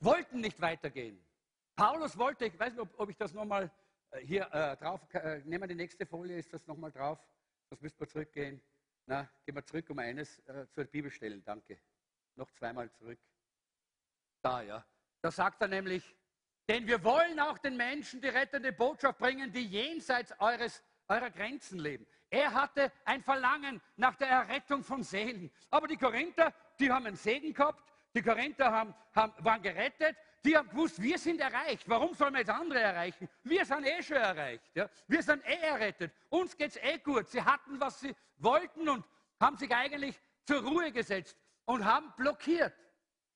A: wollten nicht weitergehen. Paulus wollte, ich weiß nicht, ob, ob ich das nochmal Äh, hier äh, drauf, äh, nehmen wir die nächste Folie, ist das nochmal drauf? Das müssen wir zurückgehen. Na, gehen wir zurück um eines äh, zur Bibelstellen, danke. Noch zweimal zurück. Da, ja. Da sagt er nämlich, denn wir wollen auch den Menschen die rettende Botschaft bringen, die jenseits eures, eurer Grenzen leben. Er hatte ein Verlangen nach der Errettung von Seelen. Aber die Korinther, die haben einen Segen gehabt, die Korinther haben, haben, waren gerettet, die haben gewusst, wir sind erreicht. Warum sollen wir jetzt andere erreichen? Wir sind eh schon erreicht. Ja? Wir sind eh errettet. Uns geht es eh gut. Sie hatten, was sie wollten und haben sich eigentlich zur Ruhe gesetzt und haben blockiert.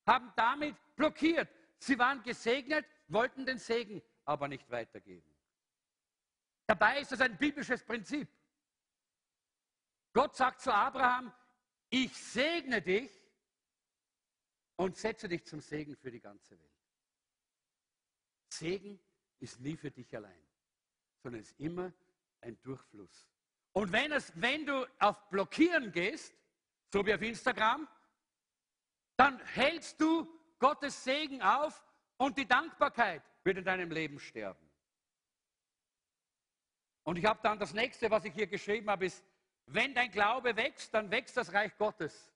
A: Haben damit blockiert. Sie waren gesegnet, wollten den Segen aber nicht weitergeben. Dabei ist es ein biblisches Prinzip. Gott sagt zu Abraham, ich segne dich und setze dich zum Segen für die ganze Welt. Segen ist nie für dich allein, sondern ist immer ein Durchfluss. Und wenn, es, wenn du auf Blockieren gehst, so wie auf Instagram, dann hältst du Gottes Segen auf und die Dankbarkeit wird in deinem Leben sterben. Und ich habe dann das nächste, was ich hier geschrieben habe, ist, wenn dein Glaube wächst, dann wächst das Reich Gottes.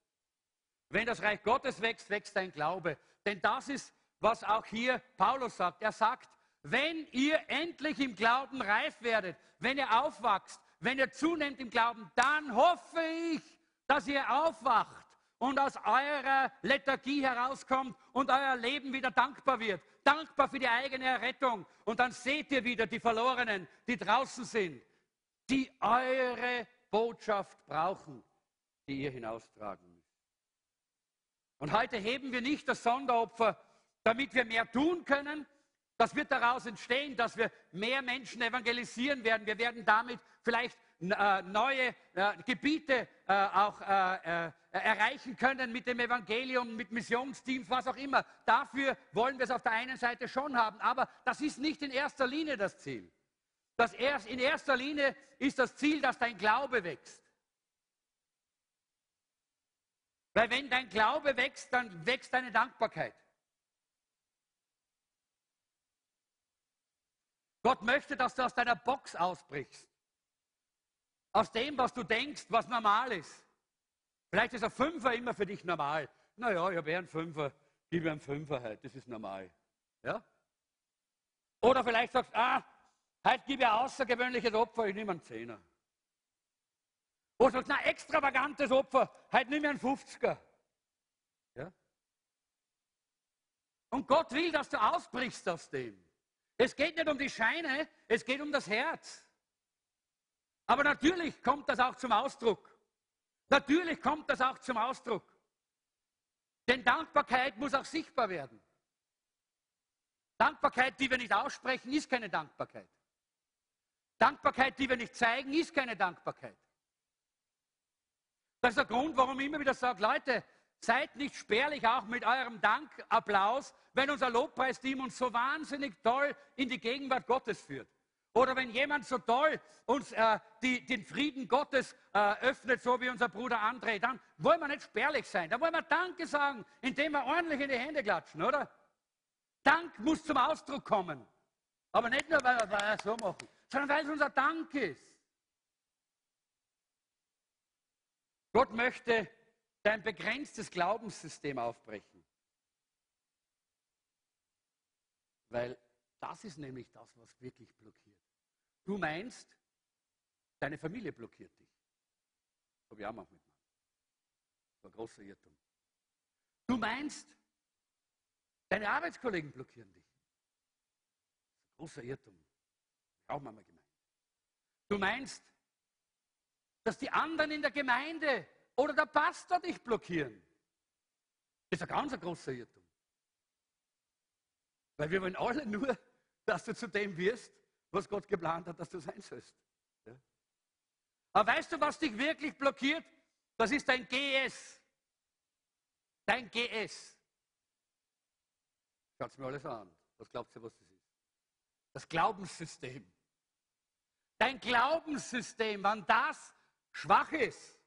A: Wenn das Reich Gottes wächst, wächst dein Glaube. Denn das ist was auch hier Paulus sagt. Er sagt, wenn ihr endlich im Glauben reif werdet, wenn ihr aufwachst, wenn ihr zunehmt im Glauben, dann hoffe ich, dass ihr aufwacht und aus eurer Lethargie herauskommt und euer Leben wieder dankbar wird. Dankbar für die eigene Errettung. Und dann seht ihr wieder die Verlorenen, die draußen sind, die eure Botschaft brauchen, die ihr hinaustragen müsst. Und heute heben wir nicht das Sonderopfer damit wir mehr tun können. Das wird daraus entstehen, dass wir mehr Menschen evangelisieren werden. Wir werden damit vielleicht neue äh, Gebiete äh, auch äh, äh, erreichen können mit dem Evangelium, mit Missionsteams, was auch immer. Dafür wollen wir es auf der einen Seite schon haben, aber das ist nicht in erster Linie das Ziel. Das erst, in erster Linie ist das Ziel, dass dein Glaube wächst. Weil wenn dein Glaube wächst, dann wächst deine Dankbarkeit. Gott möchte, dass du aus deiner Box ausbrichst. Aus dem, was du denkst, was normal ist. Vielleicht ist ein Fünfer immer für dich normal. Naja, ich habe eher einen Fünfer, gib mir einen Fünfer heute, das ist normal. Ja? Oder vielleicht sagst du, ah, heute gebe ich ein außergewöhnliches Opfer, ich nehme einen Zehner. Oder sagst du, ein extravagantes Opfer, heute nehme ich einen 50er. Ja? Und Gott will, dass du ausbrichst aus dem. Es geht nicht um die Scheine, es geht um das Herz. Aber natürlich kommt das auch zum Ausdruck. Natürlich kommt das auch zum Ausdruck. Denn Dankbarkeit muss auch sichtbar werden. Dankbarkeit, die wir nicht aussprechen, ist keine Dankbarkeit. Dankbarkeit, die wir nicht zeigen, ist keine Dankbarkeit. Das ist der Grund, warum ich immer wieder sage, Leute, seid nicht spärlich auch mit eurem Dankapplaus, wenn unser Lobpreisteam uns so wahnsinnig toll in die Gegenwart Gottes führt. Oder wenn jemand so toll uns äh, die, den Frieden Gottes äh, öffnet, so wie unser Bruder André, dann wollen wir nicht spärlich sein. Dann wollen wir Danke sagen, indem wir ordentlich in die Hände klatschen, oder? Dank muss zum Ausdruck kommen. Aber nicht nur, weil, wir so machen, sondern weil es unser Dank ist. Gott möchte dein begrenztes Glaubenssystem aufbrechen. Weil das ist nämlich das, was wirklich blockiert. Du meinst, deine Familie blockiert dich. Habe ich auch mal mitgemacht. Das war ein großer Irrtum. Du meinst, deine Arbeitskollegen blockieren dich. Das ist ein großer Irrtum. Auch mal gemeint. Du meinst, dass die anderen in der Gemeinde oder der Pastor dich blockieren. Das ist ein ganz großer Irrtum. Weil wir wollen alle nur, dass du zu dem wirst, was Gott geplant hat, dass du sein sollst. Ja? Aber weißt du, was dich wirklich blockiert? Das ist dein GS. Dein GS. Schaut mir alles an. Was glaubt ihr, was das ist? Das Glaubenssystem. Dein Glaubenssystem, wann das schwach ist,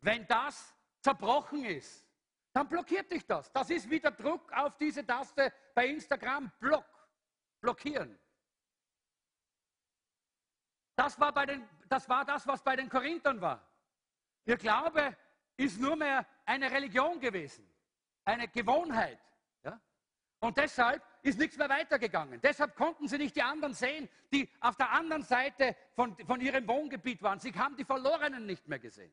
A: wenn das zerbrochen ist, dann blockiert dich das. Das ist wie der Druck auf diese Taste bei Instagram. Block. Blockieren. Das war, den, das war das, was bei den Korinthern war. Ihr Glaube ist nur mehr eine Religion gewesen, eine Gewohnheit. Ja? Und deshalb ist nichts mehr weitergegangen. Deshalb konnten sie nicht die anderen sehen, die auf der anderen Seite von, von ihrem Wohngebiet waren. Sie haben die Verlorenen nicht mehr gesehen.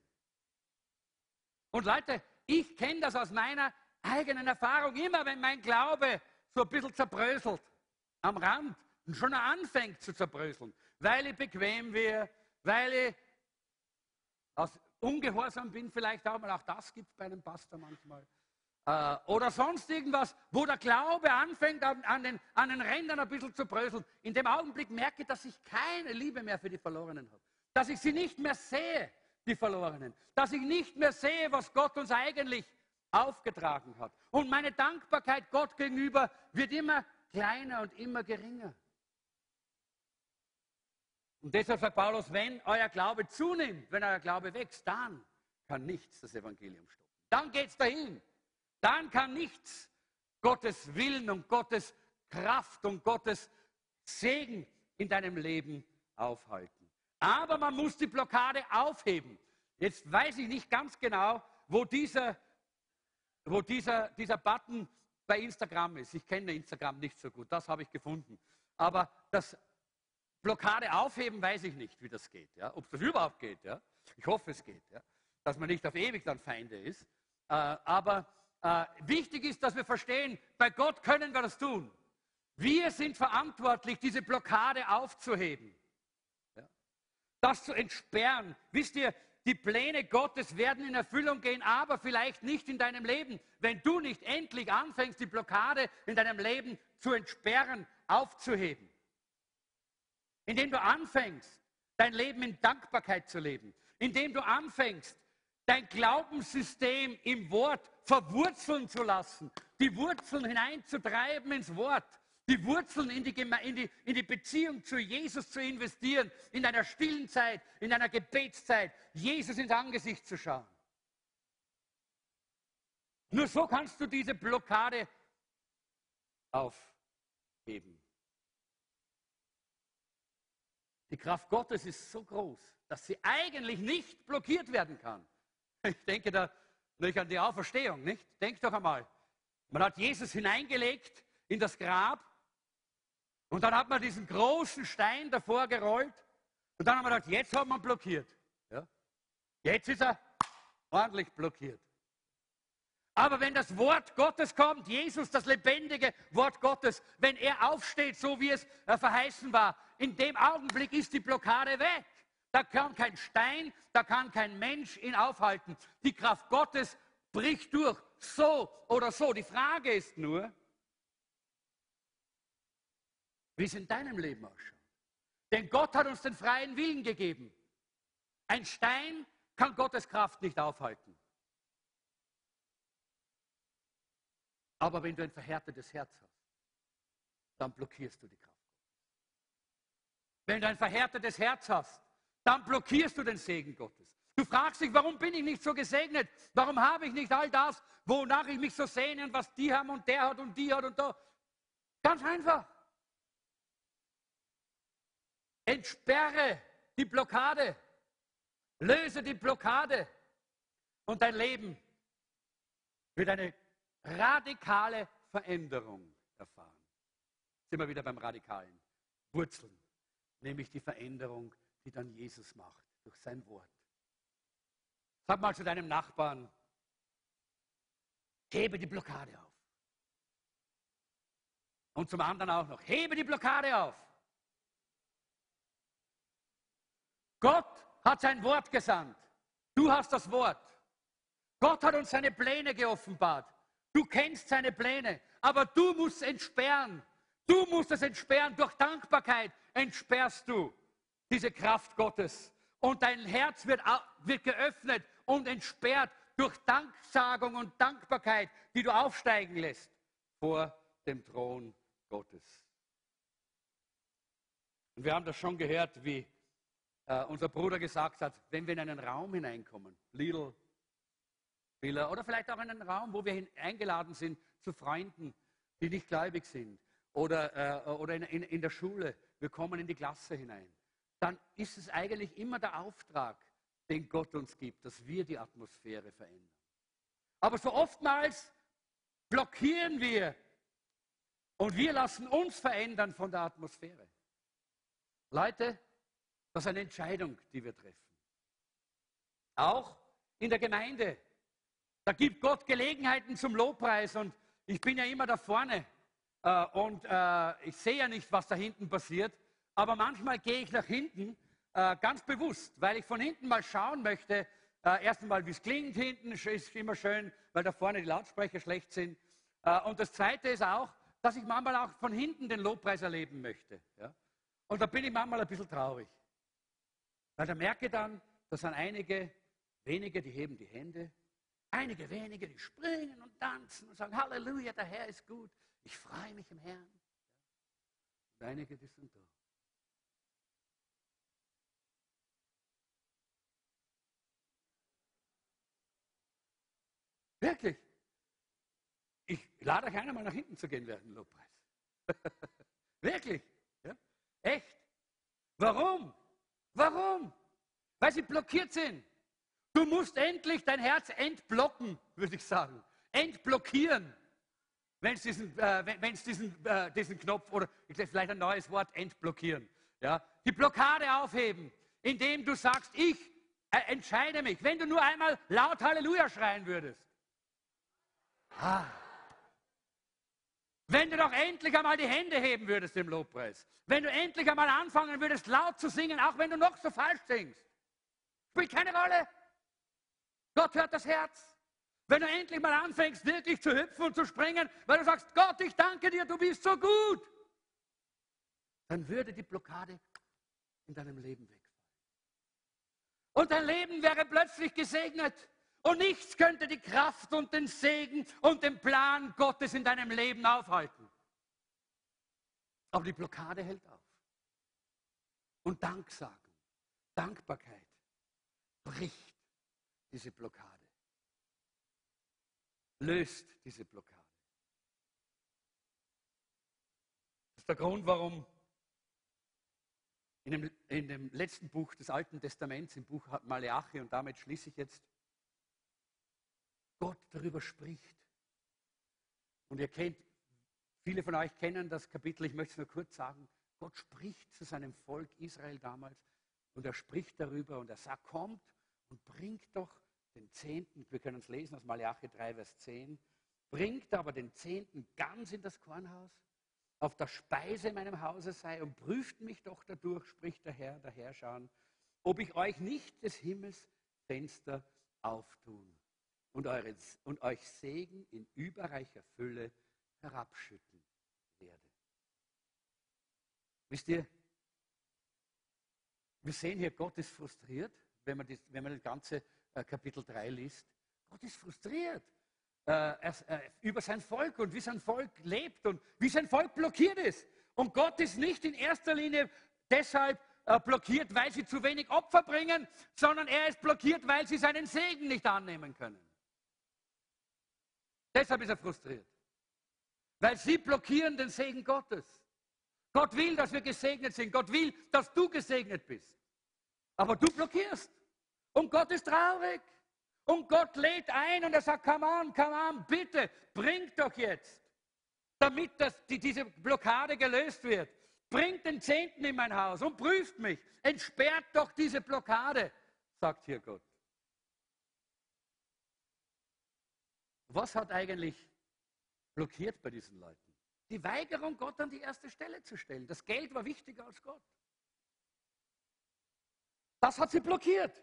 A: Und Leute, ich kenne das aus meiner eigenen Erfahrung. Immer wenn mein Glaube so ein bisschen zerbröselt, am Rand, und schon anfängt zu zerbröseln, weil ich bequem wäre, weil ich aus ungehorsam bin, vielleicht auch mal, auch das gibt es bei einem Pastor manchmal, äh, oder sonst irgendwas, wo der Glaube anfängt, an, an, den, an den Rändern ein bisschen zu bröseln. In dem Augenblick merke ich, dass ich keine Liebe mehr für die Verlorenen habe. Dass ich sie nicht mehr sehe, die Verlorenen. Dass ich nicht mehr sehe, was Gott uns eigentlich aufgetragen hat. Und meine Dankbarkeit Gott gegenüber wird immer kleiner und immer geringer. Und deshalb sagt Paulus, wenn euer Glaube zunimmt, wenn euer Glaube wächst, dann kann nichts das Evangelium stoppen. Dann geht es dahin. Dann kann nichts Gottes Willen und Gottes Kraft und Gottes Segen in deinem Leben aufhalten. Aber man muss die Blockade aufheben. Jetzt weiß ich nicht ganz genau, wo dieser, wo dieser, dieser Button bei Instagram ist. Ich kenne Instagram nicht so gut, das habe ich gefunden. Aber das Blockade aufheben, weiß ich nicht, wie das geht. Ja? Ob das überhaupt geht. Ja? Ich hoffe, es geht. Ja? Dass man nicht auf ewig dann Feinde ist. Äh, aber äh, wichtig ist, dass wir verstehen, bei Gott können wir das tun. Wir sind verantwortlich, diese Blockade aufzuheben. Ja? Das zu entsperren. Wisst ihr, die Pläne Gottes werden in Erfüllung gehen, aber vielleicht nicht in deinem Leben, wenn du nicht endlich anfängst, die Blockade in deinem Leben zu entsperren, aufzuheben indem du anfängst, dein Leben in Dankbarkeit zu leben, indem du anfängst, dein Glaubenssystem im Wort verwurzeln zu lassen, die Wurzeln hineinzutreiben ins Wort, die Wurzeln in die, in, die, in die, Beziehung zu Jesus zu investieren, in deiner stillen Zeit, in deiner Gebetszeit, Jesus ins Angesicht zu schauen. Nur so kannst du diese Blockade aufheben. Die Kraft Gottes ist so groß, dass sie eigentlich nicht blockiert werden kann. Ich denke da nicht an die Auferstehung, nicht? Denk doch einmal. Man hat Jesus hineingelegt in das Grab und dann hat man diesen großen Stein davor gerollt und dann haben wir gedacht, jetzt hat man blockiert. Ja? Jetzt ist er ordentlich blockiert. Aber wenn das Wort Gottes kommt, Jesus, das lebendige Wort Gottes, wenn er aufsteht, so wie es äh, verheißen war, in dem Augenblick ist die Blockade weg. Da kann kein Stein, da kann kein Mensch ihn aufhalten. Die Kraft Gottes bricht durch, so oder so. Die Frage ist nur, wie es in deinem Leben ausschaut. Denn Gott hat uns den freien Willen gegeben. Ein Stein kann Gottes Kraft nicht aufhalten. Aber wenn du ein verhärtetes Herz hast, dann blockierst du die Kraft. Wenn du ein verhärtetes Herz hast, dann blockierst du den Segen Gottes. Du fragst dich, warum bin ich nicht so gesegnet? Warum habe ich nicht all das, wonach ich mich so sehne und was die haben und der hat und die hat und da? Ganz einfach. Entsperre die Blockade. Löse die Blockade. Und dein Leben wird eine radikale Veränderung erfahren. Sind wir wieder beim Radikalen. Wurzeln, nämlich die Veränderung, die dann Jesus macht durch sein Wort. Sag mal zu deinem Nachbarn, hebe die Blockade auf. Und zum anderen auch noch, hebe die Blockade auf. Gott hat sein Wort gesandt. Du hast das Wort. Gott hat uns seine Pläne geoffenbart. Du kennst seine Pläne, aber du musst entsperren. Du musst es entsperren. Durch Dankbarkeit entsperrst du diese Kraft Gottes. Und dein Herz wird, wird geöffnet und entsperrt durch Danksagung und Dankbarkeit, die du aufsteigen lässt vor dem Thron Gottes. Und wir haben das schon gehört, wie äh, unser Bruder gesagt hat, wenn wir in einen Raum hineinkommen, Little oder vielleicht auch in einen Raum, wo wir eingeladen sind zu Freunden, die nicht gläubig sind. Oder, äh, oder in, in, in der Schule. Wir kommen in die Klasse hinein. dann ist es eigentlich immer der Auftrag, den Gott uns gibt, dass wir die Atmosphäre verändern. Aber so oftmals blockieren wir und wir lassen uns verändern von der Atmosphäre. Leute, das ist eine Entscheidung, die wir treffen. Auch in der Gemeinde. Da gibt Gott Gelegenheiten zum Lobpreis und ich bin ja immer da vorne äh, und äh, ich sehe ja nicht, was da hinten passiert, aber manchmal gehe ich nach hinten äh, ganz bewusst, weil ich von hinten mal schauen möchte, äh, erst einmal, wie es klingt hinten, ist immer schön, weil da vorne die Lautsprecher schlecht sind. Äh, und das Zweite ist auch, dass ich manchmal auch von hinten den Lobpreis erleben möchte. Ja? Und da bin ich manchmal ein bisschen traurig. Weil da merke ich dann, da sind einige wenige, die heben die Hände, einige wenige, die springen und tanzen und sagen, Halleluja, der Herr ist gut, ich freue mich im Herrn. Und einige, die sind da. Wirklich. Ich lade euch einmal nach hinten zu gehen während dem Lobpreis. Wirklich. Ja? Echt. Warum? Warum? Weil sie blockiert sind. Du musst endlich dein Herz entblocken, würde ich sagen. Entblockieren. Wenn es diesen, äh, wenn, diesen, äh, diesen Knopf oder vielleicht ein neues Wort, entblockieren. Ja? Die Blockade aufheben, indem du sagst, ich äh, entscheide mich. Wenn du nur einmal laut Halleluja schreien würdest. Ah. Wenn du doch endlich einmal die Hände heben würdest im Lobpreis. Wenn du endlich einmal anfangen würdest, laut zu singen, auch wenn du noch so falsch singst. Spielt keine Rolle. Gott hört das Herz. Wenn du endlich mal anfängst, wirklich zu hüpfen und zu springen, weil du sagst, Gott, ich danke dir, du bist so gut, dann würde die Blockade in deinem Leben wegfallen. Und dein Leben wäre plötzlich gesegnet. Und nichts könnte die Kraft und den Segen und den Plan Gottes in deinem Leben aufhalten. Aber die Blockade hält auf. Und Danksagen, Dankbarkeit bricht diese Blockade. Löst diese Blockade. Das ist der Grund, warum in dem, in dem letzten Buch des Alten Testaments, im Buch Maleachi, und damit schließe ich jetzt, Gott darüber spricht. Und ihr kennt, viele von euch kennen das Kapitel, ich möchte es nur kurz sagen. Gott spricht zu seinem Volk Israel damals und er spricht darüber und er sagt, kommt und bringt doch den Zehnten, wir können es lesen aus Malachi 3, Vers 10, bringt aber den Zehnten ganz in das Kornhaus, auf der Speise in meinem Hause sei und prüft mich doch dadurch, spricht der Herr, der Herrscher, ob ich euch nicht des Himmels Fenster auftun und, eure, und euch Segen in überreicher Fülle herabschütten werde. Wisst ihr, wir sehen hier, Gott ist frustriert wenn man, das, wenn man das ganze äh, Kapitel 3 liest. Gott ist frustriert äh, äh, über sein Volk und wie sein Volk lebt und wie sein Volk blockiert ist. Und Gott ist nicht in erster Linie deshalb blockiert, weil sie zu wenig Opfer bringen, sondern er ist blockiert, weil sie seinen Segen nicht annehmen können. Deshalb ist er frustriert. Weil sie blockieren den Segen Gottes. Gott will, dass wir gesegnet sind. Gott will, dass du gesegnet bist. Aber du blockierst. Und Gott ist traurig. Und Gott lädt ein und er sagt, come on, come on, bitte, bringt doch jetzt, damit das, die, diese Blockade gelöst wird. Bringt den Zehnten in mein Haus und prüft mich. Entsperrt doch diese Blockade, sagt hier Gott. Was hat eigentlich blockiert bei diesen Leuten? Die Weigerung, Gott an die erste Stelle zu stellen. Das Geld war wichtiger als Gott. Das hat sie blockiert.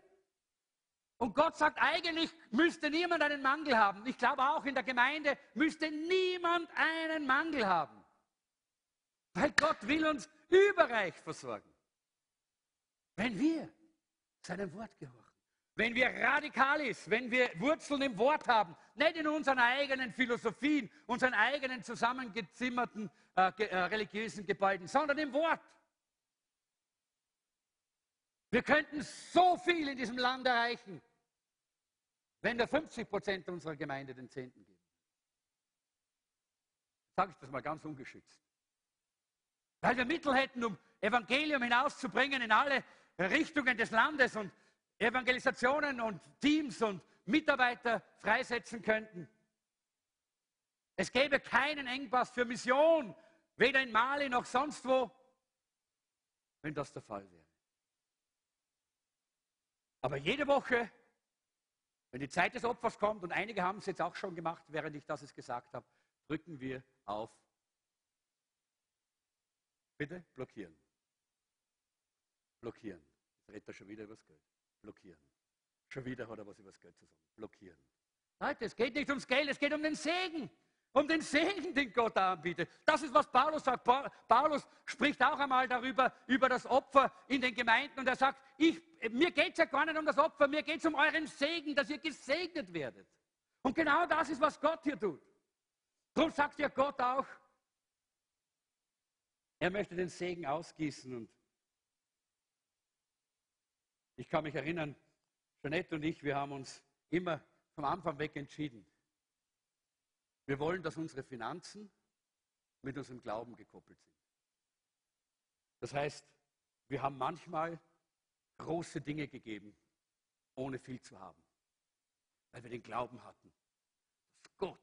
A: Und Gott sagt, eigentlich müsste niemand einen Mangel haben. Ich glaube auch in der Gemeinde müsste niemand einen Mangel haben. Weil Gott will uns überreich versorgen. Wenn wir seinem Wort gehorchen. Wenn wir radikal ist, wenn wir Wurzeln im Wort haben, nicht in unseren eigenen Philosophien, unseren eigenen zusammengezimmerten äh, äh, religiösen Gebäuden, sondern im Wort. Wir könnten so viel in diesem Land erreichen, wenn wir 50 Prozent unserer Gemeinde den Zehnten geben. Sage ich das mal ganz ungeschützt. Weil wir Mittel hätten, um Evangelium hinauszubringen in alle Richtungen des Landes und Evangelisationen und Teams und Mitarbeiter freisetzen könnten. Es gäbe keinen Engpass für Mission, weder in Mali noch sonst wo, wenn das der Fall wäre. Aber jede Woche, wenn die Zeit des Opfers kommt, und einige haben es jetzt auch schon gemacht, während ich das gesagt habe, drücken wir auf. Bitte blockieren. Blockieren. Jetzt redet er schon wieder über das Geld. Blockieren. Schon wieder hat er was über das Geld zu sagen. Blockieren. Leute, es geht nicht ums Geld, es geht um den Segen. Um den Segen, den Gott anbietet. Das ist, was Paulus sagt. Paulus spricht auch einmal darüber, über das Opfer in den Gemeinden. Und er sagt, ich, mir geht es ja gar nicht um das Opfer, mir geht es um euren Segen, dass ihr gesegnet werdet. Und genau das ist, was Gott hier tut. Darum sagt ja Gott auch, er möchte den Segen ausgießen. Und ich kann mich erinnern, Jeanette und ich, wir haben uns immer vom Anfang weg entschieden. Wir wollen, dass unsere Finanzen mit unserem Glauben gekoppelt sind. Das heißt, wir haben manchmal große Dinge gegeben, ohne viel zu haben, weil wir den Glauben hatten, dass Gott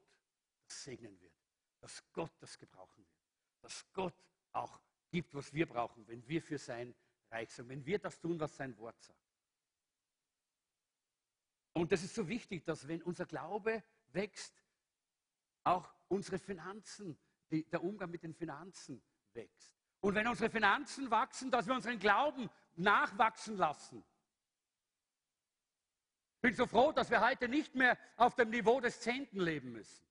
A: das segnen wird, dass Gott das gebrauchen wird, dass Gott auch gibt, was wir brauchen, wenn wir für sein Reich sind, wenn wir das tun, was sein Wort sagt. Und das ist so wichtig, dass wenn unser Glaube wächst, auch unsere Finanzen, die, der Umgang mit den Finanzen wächst. Und wenn unsere Finanzen wachsen, dass wir unseren Glauben nachwachsen lassen. Ich bin so froh, dass wir heute nicht mehr auf dem Niveau des Zehnten leben müssen.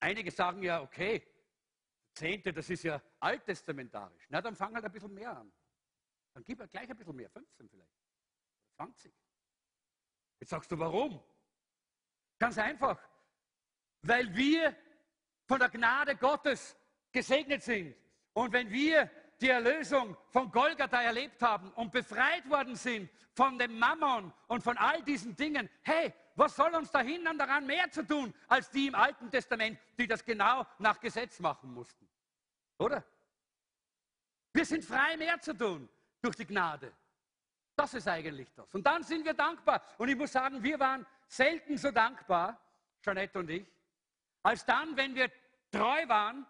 A: Einige sagen ja, okay, Zehnte, das ist ja alttestamentarisch. Na, dann fang halt ein bisschen mehr an. Dann gib halt gleich ein bisschen mehr, 15 vielleicht, 20. Jetzt sagst du, warum? Ganz einfach, weil wir von der Gnade Gottes gesegnet sind. Und wenn wir die Erlösung von Golgatha erlebt haben und befreit worden sind von dem Mammon und von all diesen Dingen, hey, was soll uns da hindern, daran mehr zu tun, als die im Alten Testament, die das genau nach Gesetz machen mussten? Oder? Wir sind frei, mehr zu tun durch die Gnade. Das ist eigentlich das. Und dann sind wir dankbar. Und ich muss sagen, wir waren selten so dankbar, Jeanette und ich, als dann, wenn wir treu waren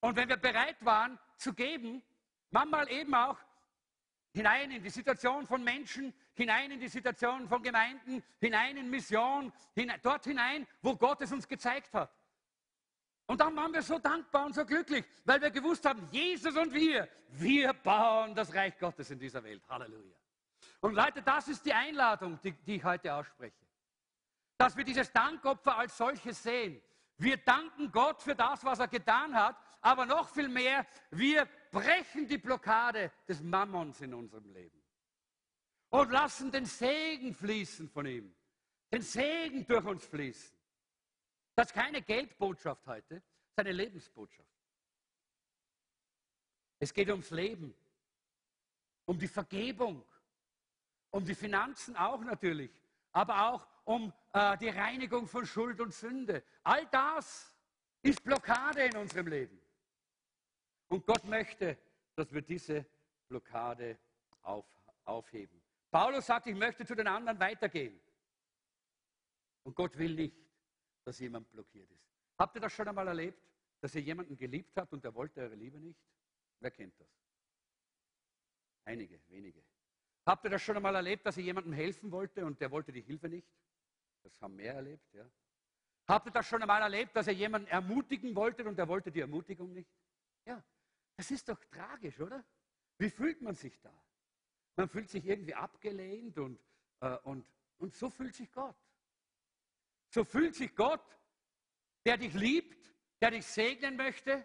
A: und wenn wir bereit waren zu geben, manchmal eben auch hinein in die Situation von Menschen, hinein in die Situation von Gemeinden, hinein in Mission, hinein, dort hinein, wo Gott es uns gezeigt hat. Und dann waren wir so dankbar und so glücklich, weil wir gewusst haben, Jesus und wir, wir bauen das Reich Gottes in dieser Welt. Halleluja. Und Leute, das ist die Einladung, die, die ich heute ausspreche dass wir dieses Dankopfer als solches sehen. Wir danken Gott für das, was er getan hat, aber noch viel mehr, wir brechen die Blockade des Mammons in unserem Leben und lassen den Segen fließen von ihm, den Segen durch uns fließen. Das ist keine Geldbotschaft heute, das ist eine Lebensbotschaft. Es geht ums Leben, um die Vergebung, um die Finanzen auch natürlich, aber auch um äh, die Reinigung von Schuld und Sünde. All das ist Blockade in unserem Leben. Und Gott möchte, dass wir diese Blockade auf, aufheben. Paulus sagt, ich möchte zu den anderen weitergehen. Und Gott will nicht, dass jemand blockiert ist. Habt ihr das schon einmal erlebt, dass ihr jemanden geliebt habt und der wollte eure Liebe nicht? Wer kennt das? Einige, wenige. Habt ihr das schon einmal erlebt, dass ihr jemandem helfen wollte und der wollte die Hilfe nicht? Das haben mehr erlebt, ja. Habt ihr das schon einmal erlebt, dass ihr jemanden ermutigen wolltet und er wollte die Ermutigung nicht? Ja, das ist doch tragisch, oder? Wie fühlt man sich da? Man fühlt sich irgendwie abgelehnt und, äh, und, und so fühlt sich Gott. So fühlt sich Gott, der dich liebt, der dich segnen möchte,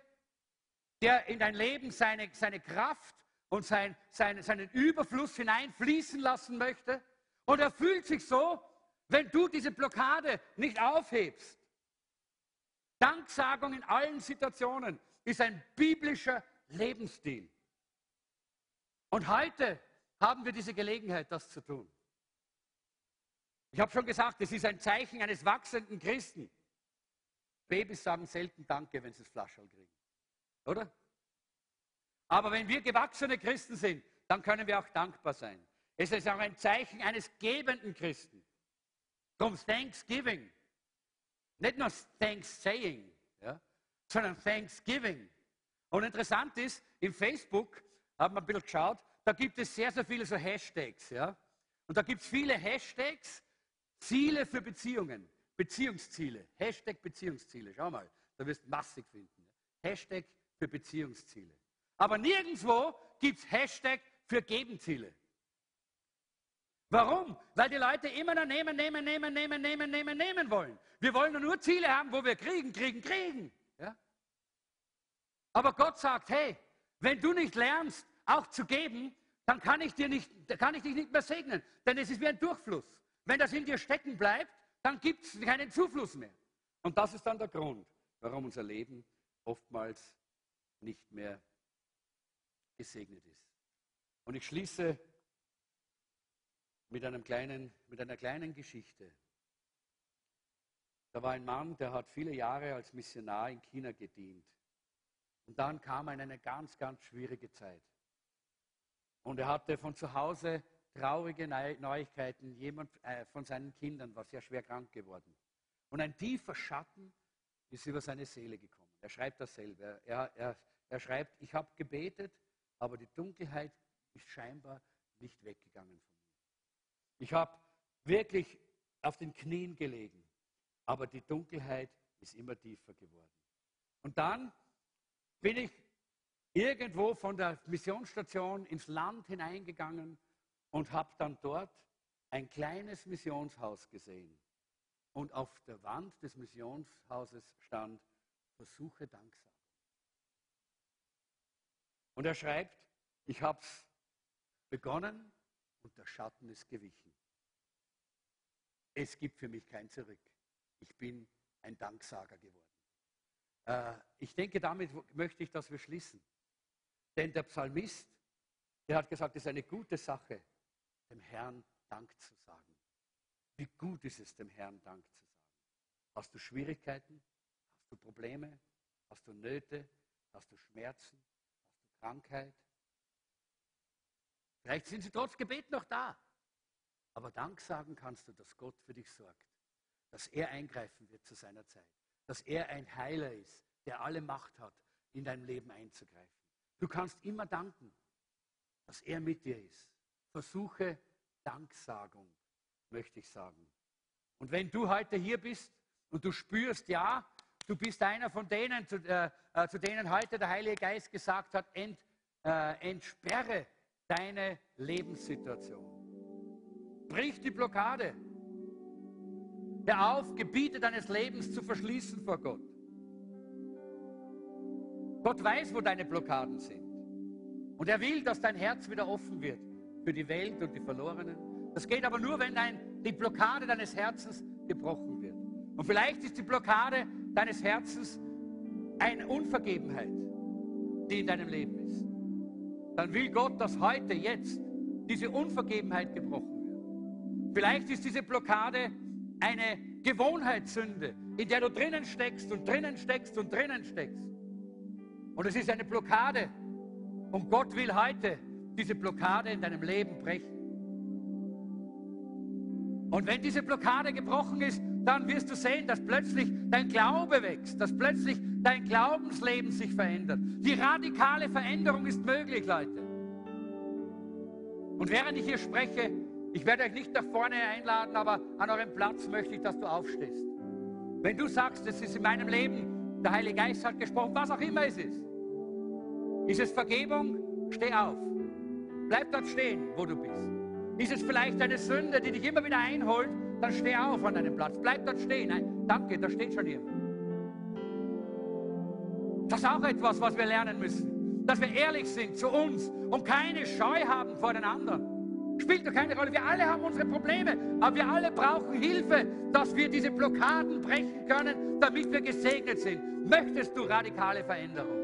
A: der in dein Leben seine, seine Kraft und sein, sein, seinen Überfluss hineinfließen lassen möchte. Und er fühlt sich so, wenn du diese Blockade nicht aufhebst. Danksagung in allen Situationen ist ein biblischer Lebensstil. Und heute haben wir diese Gelegenheit, das zu tun. Ich habe schon gesagt, es ist ein Zeichen eines wachsenden Christen. Babys sagen selten Danke, wenn sie das Flaschel kriegen. oder? Aber wenn wir gewachsene Christen sind, dann können wir auch dankbar sein. Es ist auch ein Zeichen eines gebenden Christen. Darum Thanksgiving. Nicht nur Thanks saying, ja, sondern Thanksgiving. Und interessant ist, im Facebook, haben wir ein bisschen geschaut, da gibt es sehr, sehr viele so Hashtags. Ja? Und da gibt es viele Hashtags, Ziele für Beziehungen, Beziehungsziele. Hashtag Beziehungsziele. Schau mal, da wirst du massig finden. Hashtag für Beziehungsziele. Aber nirgendwo gibt es Hashtag für Gebenziele. Warum? Weil die Leute immer noch nehmen, nehmen, nehmen, nehmen, nehmen, nehmen, nehmen wollen. Wir wollen nur Ziele haben, wo wir kriegen, kriegen, kriegen. Ja? Aber Gott sagt, hey, wenn du nicht lernst, auch zu geben, dann kann ich, dir nicht, kann ich dich nicht mehr segnen. Denn es ist wie ein Durchfluss. Wenn das in dir stecken bleibt, dann gibt es keinen Zufluss mehr. Und das ist dann der Grund, warum unser Leben oftmals nicht mehr gesegnet ist. Und ich schließe mit, einem kleinen, mit einer kleinen Geschichte. Da war ein Mann, der hat viele Jahre als Missionar in China gedient. Und dann kam er in eine ganz, ganz schwierige Zeit. Und er hatte von zu Hause traurige Neuigkeiten. Jemand äh, von seinen Kindern war sehr schwer krank geworden. Und ein tiefer Schatten ist über seine Seele gekommen. Er schreibt dasselbe. Er, er, er schreibt, ich habe gebetet, aber die Dunkelheit ist scheinbar nicht weggegangen von. Ich habe wirklich auf den Knien gelegen, aber die Dunkelheit ist immer tiefer geworden. Und dann bin ich irgendwo von der Missionsstation ins Land hineingegangen und habe dann dort ein kleines Missionshaus gesehen. Und auf der Wand des Missionshauses stand, versuche Danksagung. Und er schreibt, ich habe es begonnen und der Schatten ist gewichen. Es gibt für mich kein Zurück. Ich bin ein Danksager geworden. Äh, ich denke, damit möchte ich, dass wir schließen. Denn der Psalmist, der hat gesagt, es ist eine gute Sache, dem Herrn Dank zu sagen. Wie gut ist es, dem Herrn Dank zu sagen? Hast du Schwierigkeiten? Hast du Probleme? Hast du Nöte? Hast du Schmerzen? Hast du Krankheit? Vielleicht sind sie trotz Gebet noch da. Aber Dank sagen kannst du, dass Gott für dich sorgt. Dass er eingreifen wird zu seiner Zeit. Dass er ein Heiler ist, der alle Macht hat, in dein Leben einzugreifen. Du kannst immer danken, dass er mit dir ist. Versuche Danksagung, möchte ich sagen. Und wenn du heute hier bist und du spürst, ja, du bist einer von denen, zu, äh, äh, zu denen heute der Heilige Geist gesagt hat, ent, äh, entsperre deine Lebenssituation. Brich die Blockade. Hör auf, Gebiete deines Lebens zu verschließen vor Gott. Gott weiß, wo deine Blockaden sind. Und er will, dass dein Herz wieder offen wird für die Welt und die Verlorenen. Das geht aber nur, wenn dein, die Blockade deines Herzens gebrochen wird. Und vielleicht ist die Blockade deines Herzens eine Unvergebenheit, die in deinem Leben ist. Dann will Gott, dass heute, jetzt, diese Unvergebenheit gebrochen wird. Vielleicht ist diese Blockade eine Gewohnheitssünde, in der du drinnen steckst und drinnen steckst und drinnen steckst. Und es ist eine Blockade. Und Gott will heute diese Blockade in deinem Leben brechen. Und wenn diese Blockade gebrochen ist, dann wirst du sehen, dass plötzlich dein Glaube wächst, dass plötzlich dein Glaubensleben sich verändert. Die radikale Veränderung ist möglich, Leute. Und während ich hier spreche, ich werde euch nicht nach vorne einladen, aber an eurem Platz möchte ich, dass du aufstehst. Wenn du sagst, es ist in meinem Leben, der Heilige Geist hat gesprochen, was auch immer es ist, ist es Vergebung? Steh auf. Bleib dort stehen, wo du bist. Ist es vielleicht eine Sünde, die dich immer wieder einholt? Dann steh auf an deinem Platz. Bleib dort stehen. Nein, danke, da steht schon jemand. Das ist auch etwas, was wir lernen müssen. Dass wir ehrlich sind zu uns und keine Scheu haben vor den anderen. Spielt doch keine Rolle. Wir alle haben unsere Probleme, aber wir alle brauchen Hilfe, dass wir diese Blockaden brechen können, damit wir gesegnet sind. Möchtest du radikale Veränderung?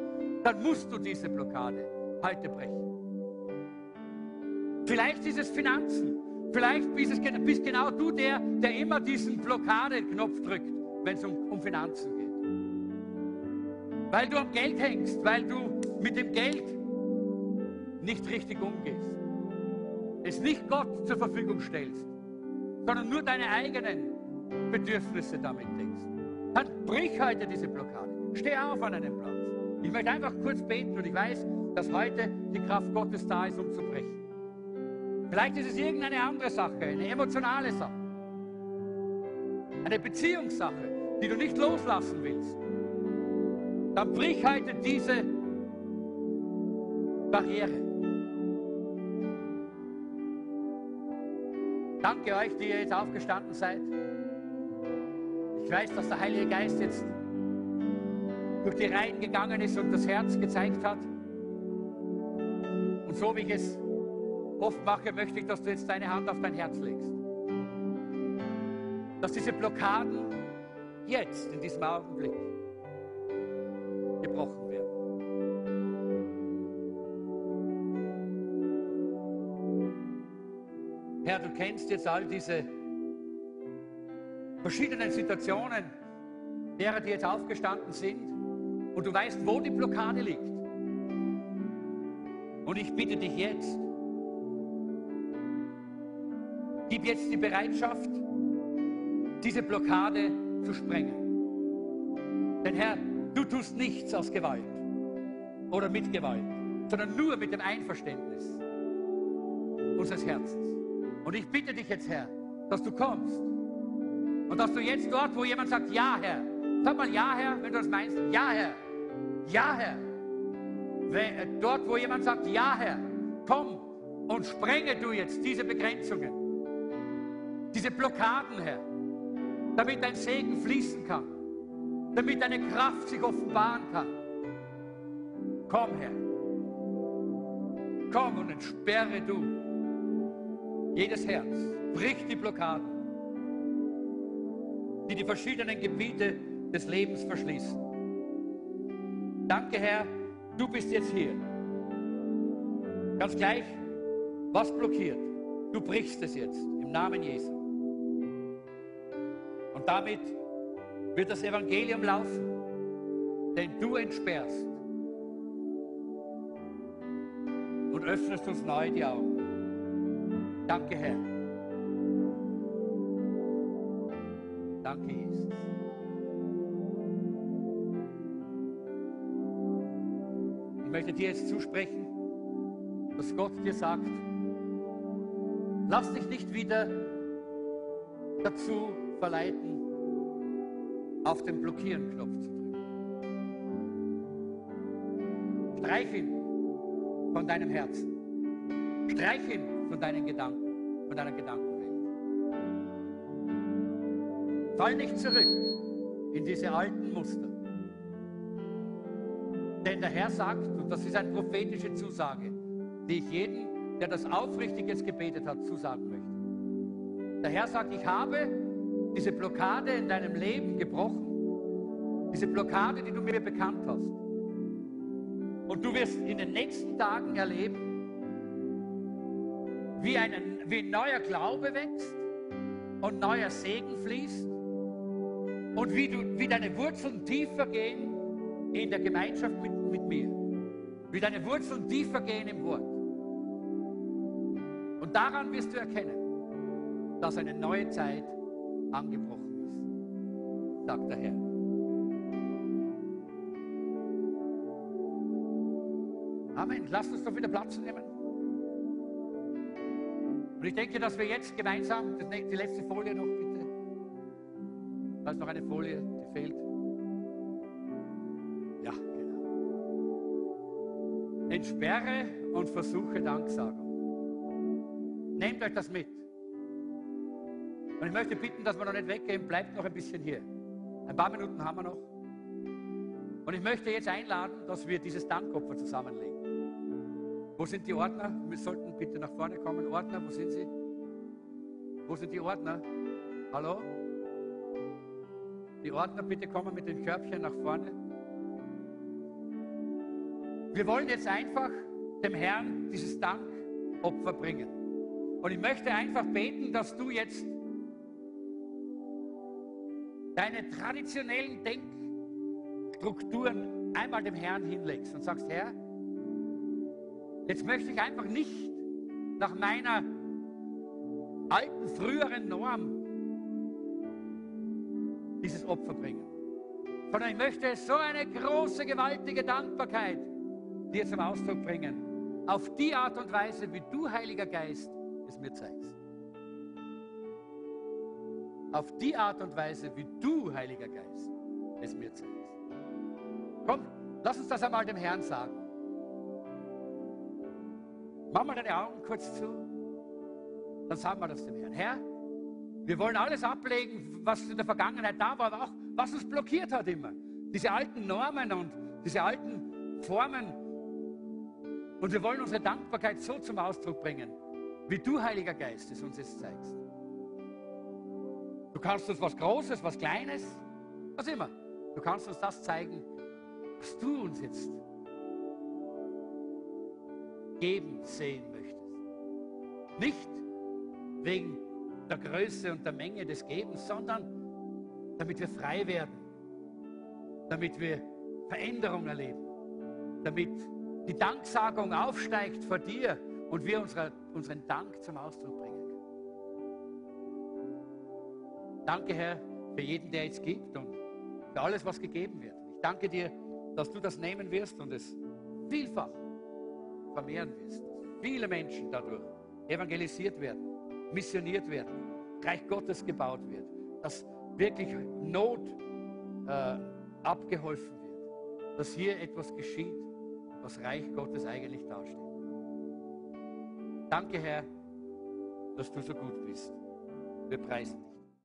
A: dann musst du diese Blockade heute brechen. Vielleicht ist es Finanzen. Vielleicht bist, es, bist genau du der, der immer diesen Blockadeknopf drückt, wenn es um, um Finanzen geht. weil du am Geld hängst, weil du mit dem Geld nicht richtig umgehst, es nicht Gott zur Verfügung stellst, sondern nur deine eigenen Bedürfnisse damit denkst, dann brich heute diese Blockade. Steh auf an einem Platz. Ich möchte einfach kurz beten und ich weiß, dass heute die Kraft Gottes da ist, um zu brechen. Vielleicht ist es irgendeine andere Sache, eine emotionale Sache, eine Beziehungssache, die du nicht loslassen willst. Dann brich heute diese Barriere. Danke euch, die ihr jetzt aufgestanden seid. Ich weiß, dass der Heilige Geist jetzt durch die Reihen gegangen ist und das Herz gezeigt hat. Und so wie ich es oft mache, möchte ich, dass du jetzt deine Hand auf dein Herz legst. Dass diese Blockaden jetzt, in diesem Augenblick, gebrochen werden. Herr, du kennst jetzt all diese verschiedenen Situationen, derer, die jetzt aufgestanden sind, und du weißt, wo die Blockade liegt. Und ich bitte dich jetzt, jetzt die Bereitschaft, diese Blockade zu sprengen. Denn Herr, du tust nichts aus Gewalt oder mit Gewalt, sondern nur mit dem Einverständnis unseres Herzens. Und ich bitte dich jetzt, Herr, dass du kommst und dass du jetzt dort, wo jemand sagt, ja, Herr, sag mal ja, Herr, wenn du das meinst, ja, Herr, ja, Herr. Äh, dort, wo jemand sagt, ja, Herr, komm und sprenge du jetzt diese Begrenzungen, diese Blockaden, Herr, damit dein Segen fließen kann, damit deine Kraft sich offenbaren kann. Komm, Herr. Komm und entsperre du jedes Herz. Brich die Blockaden, die die verschiedenen Gebiete des Lebens verschließen. Danke, Herr, du bist jetzt hier. Ganz gleich, was blockiert, du brichst es jetzt im Namen Jesu. Damit wird das Evangelium laufen, denn du entsperrst und öffnest uns neu die Augen. Danke, Herr. Danke, Jesus. Ich möchte dir jetzt zusprechen, dass Gott dir sagt, lass dich nicht wieder dazu verleiten, auf den Blockieren-Knopf zu drücken. Streich ihn von deinem Herzen. Streich ihn von deinen Gedanken, von deiner Gedankenwelt. Fall nicht zurück in diese alten Muster. Denn der Herr sagt, und das ist eine prophetische Zusage, die ich jedem, der das aufrichtig jetzt gebetet hat, zusagen möchte. Der Herr sagt, ich habe diese Blockade in deinem Leben gebrochen, diese Blockade, die du mir bekannt hast. Und du wirst in den nächsten Tagen erleben, wie, einen, wie ein neuer Glaube wächst und neuer Segen fließt und wie, du, wie deine Wurzeln tiefer gehen in der Gemeinschaft mit, mit mir. Wie deine Wurzeln tiefer gehen im Wort. Und daran wirst du erkennen, dass eine neue Zeit angebrochen ist, sagt der Herr. Amen. Lasst uns doch wieder Platz nehmen. Und ich denke, dass wir jetzt gemeinsam, die letzte Folie noch bitte. Da ist noch eine Folie, die fehlt. Ja, genau. Entsperre und versuche Danksagung. Nehmt euch das mit. Und ich möchte bitten, dass wir noch nicht weggehen, bleibt noch ein bisschen hier. Ein paar Minuten haben wir noch. Und ich möchte jetzt einladen, dass wir dieses Dankopfer zusammenlegen. Wo sind die Ordner? Wir sollten bitte nach vorne kommen. Ordner, wo sind sie? Wo sind die Ordner? Hallo? Die Ordner, bitte kommen mit den Körbchen nach vorne. Wir wollen jetzt einfach dem Herrn dieses Dankopfer bringen. Und ich möchte einfach beten, dass du jetzt deine traditionellen Denkstrukturen einmal dem Herrn hinlegst und sagst, Herr, jetzt möchte ich einfach nicht nach meiner alten, früheren Norm dieses Opfer bringen, sondern ich möchte so eine große, gewaltige Dankbarkeit dir zum Ausdruck bringen, auf die Art und Weise, wie du, Heiliger Geist, es mir zeigst. Auf die Art und Weise, wie du, Heiliger Geist, es mir zeigst. Komm, lass uns das einmal dem Herrn sagen. Mach mal deine Augen kurz zu. Dann sagen wir das dem Herrn. Herr, wir wollen alles ablegen, was in der Vergangenheit da war, aber auch was uns blockiert hat immer. Diese alten Normen und diese alten Formen. Und wir wollen unsere Dankbarkeit so zum Ausdruck bringen, wie du, Heiliger Geist, es uns jetzt zeigst. Du kannst uns was Großes, was Kleines, was immer. Du kannst uns das zeigen, was du uns jetzt geben sehen möchtest. Nicht wegen der Größe und der Menge des Gebens, sondern damit wir frei werden, damit wir Veränderung erleben, damit die Danksagung aufsteigt vor dir und wir unsere, unseren Dank zum Ausdruck bringen Danke, Herr, für jeden, der jetzt gibt und für alles, was gegeben wird. Ich danke dir, dass du das nehmen wirst und es vielfach vermehren wirst. Viele Menschen dadurch evangelisiert werden, missioniert werden, Reich Gottes gebaut wird, dass wirklich Not äh, abgeholfen wird, dass hier etwas geschieht, was Reich Gottes eigentlich darstellt. Danke, Herr, dass du so gut bist. Wir preisen dich.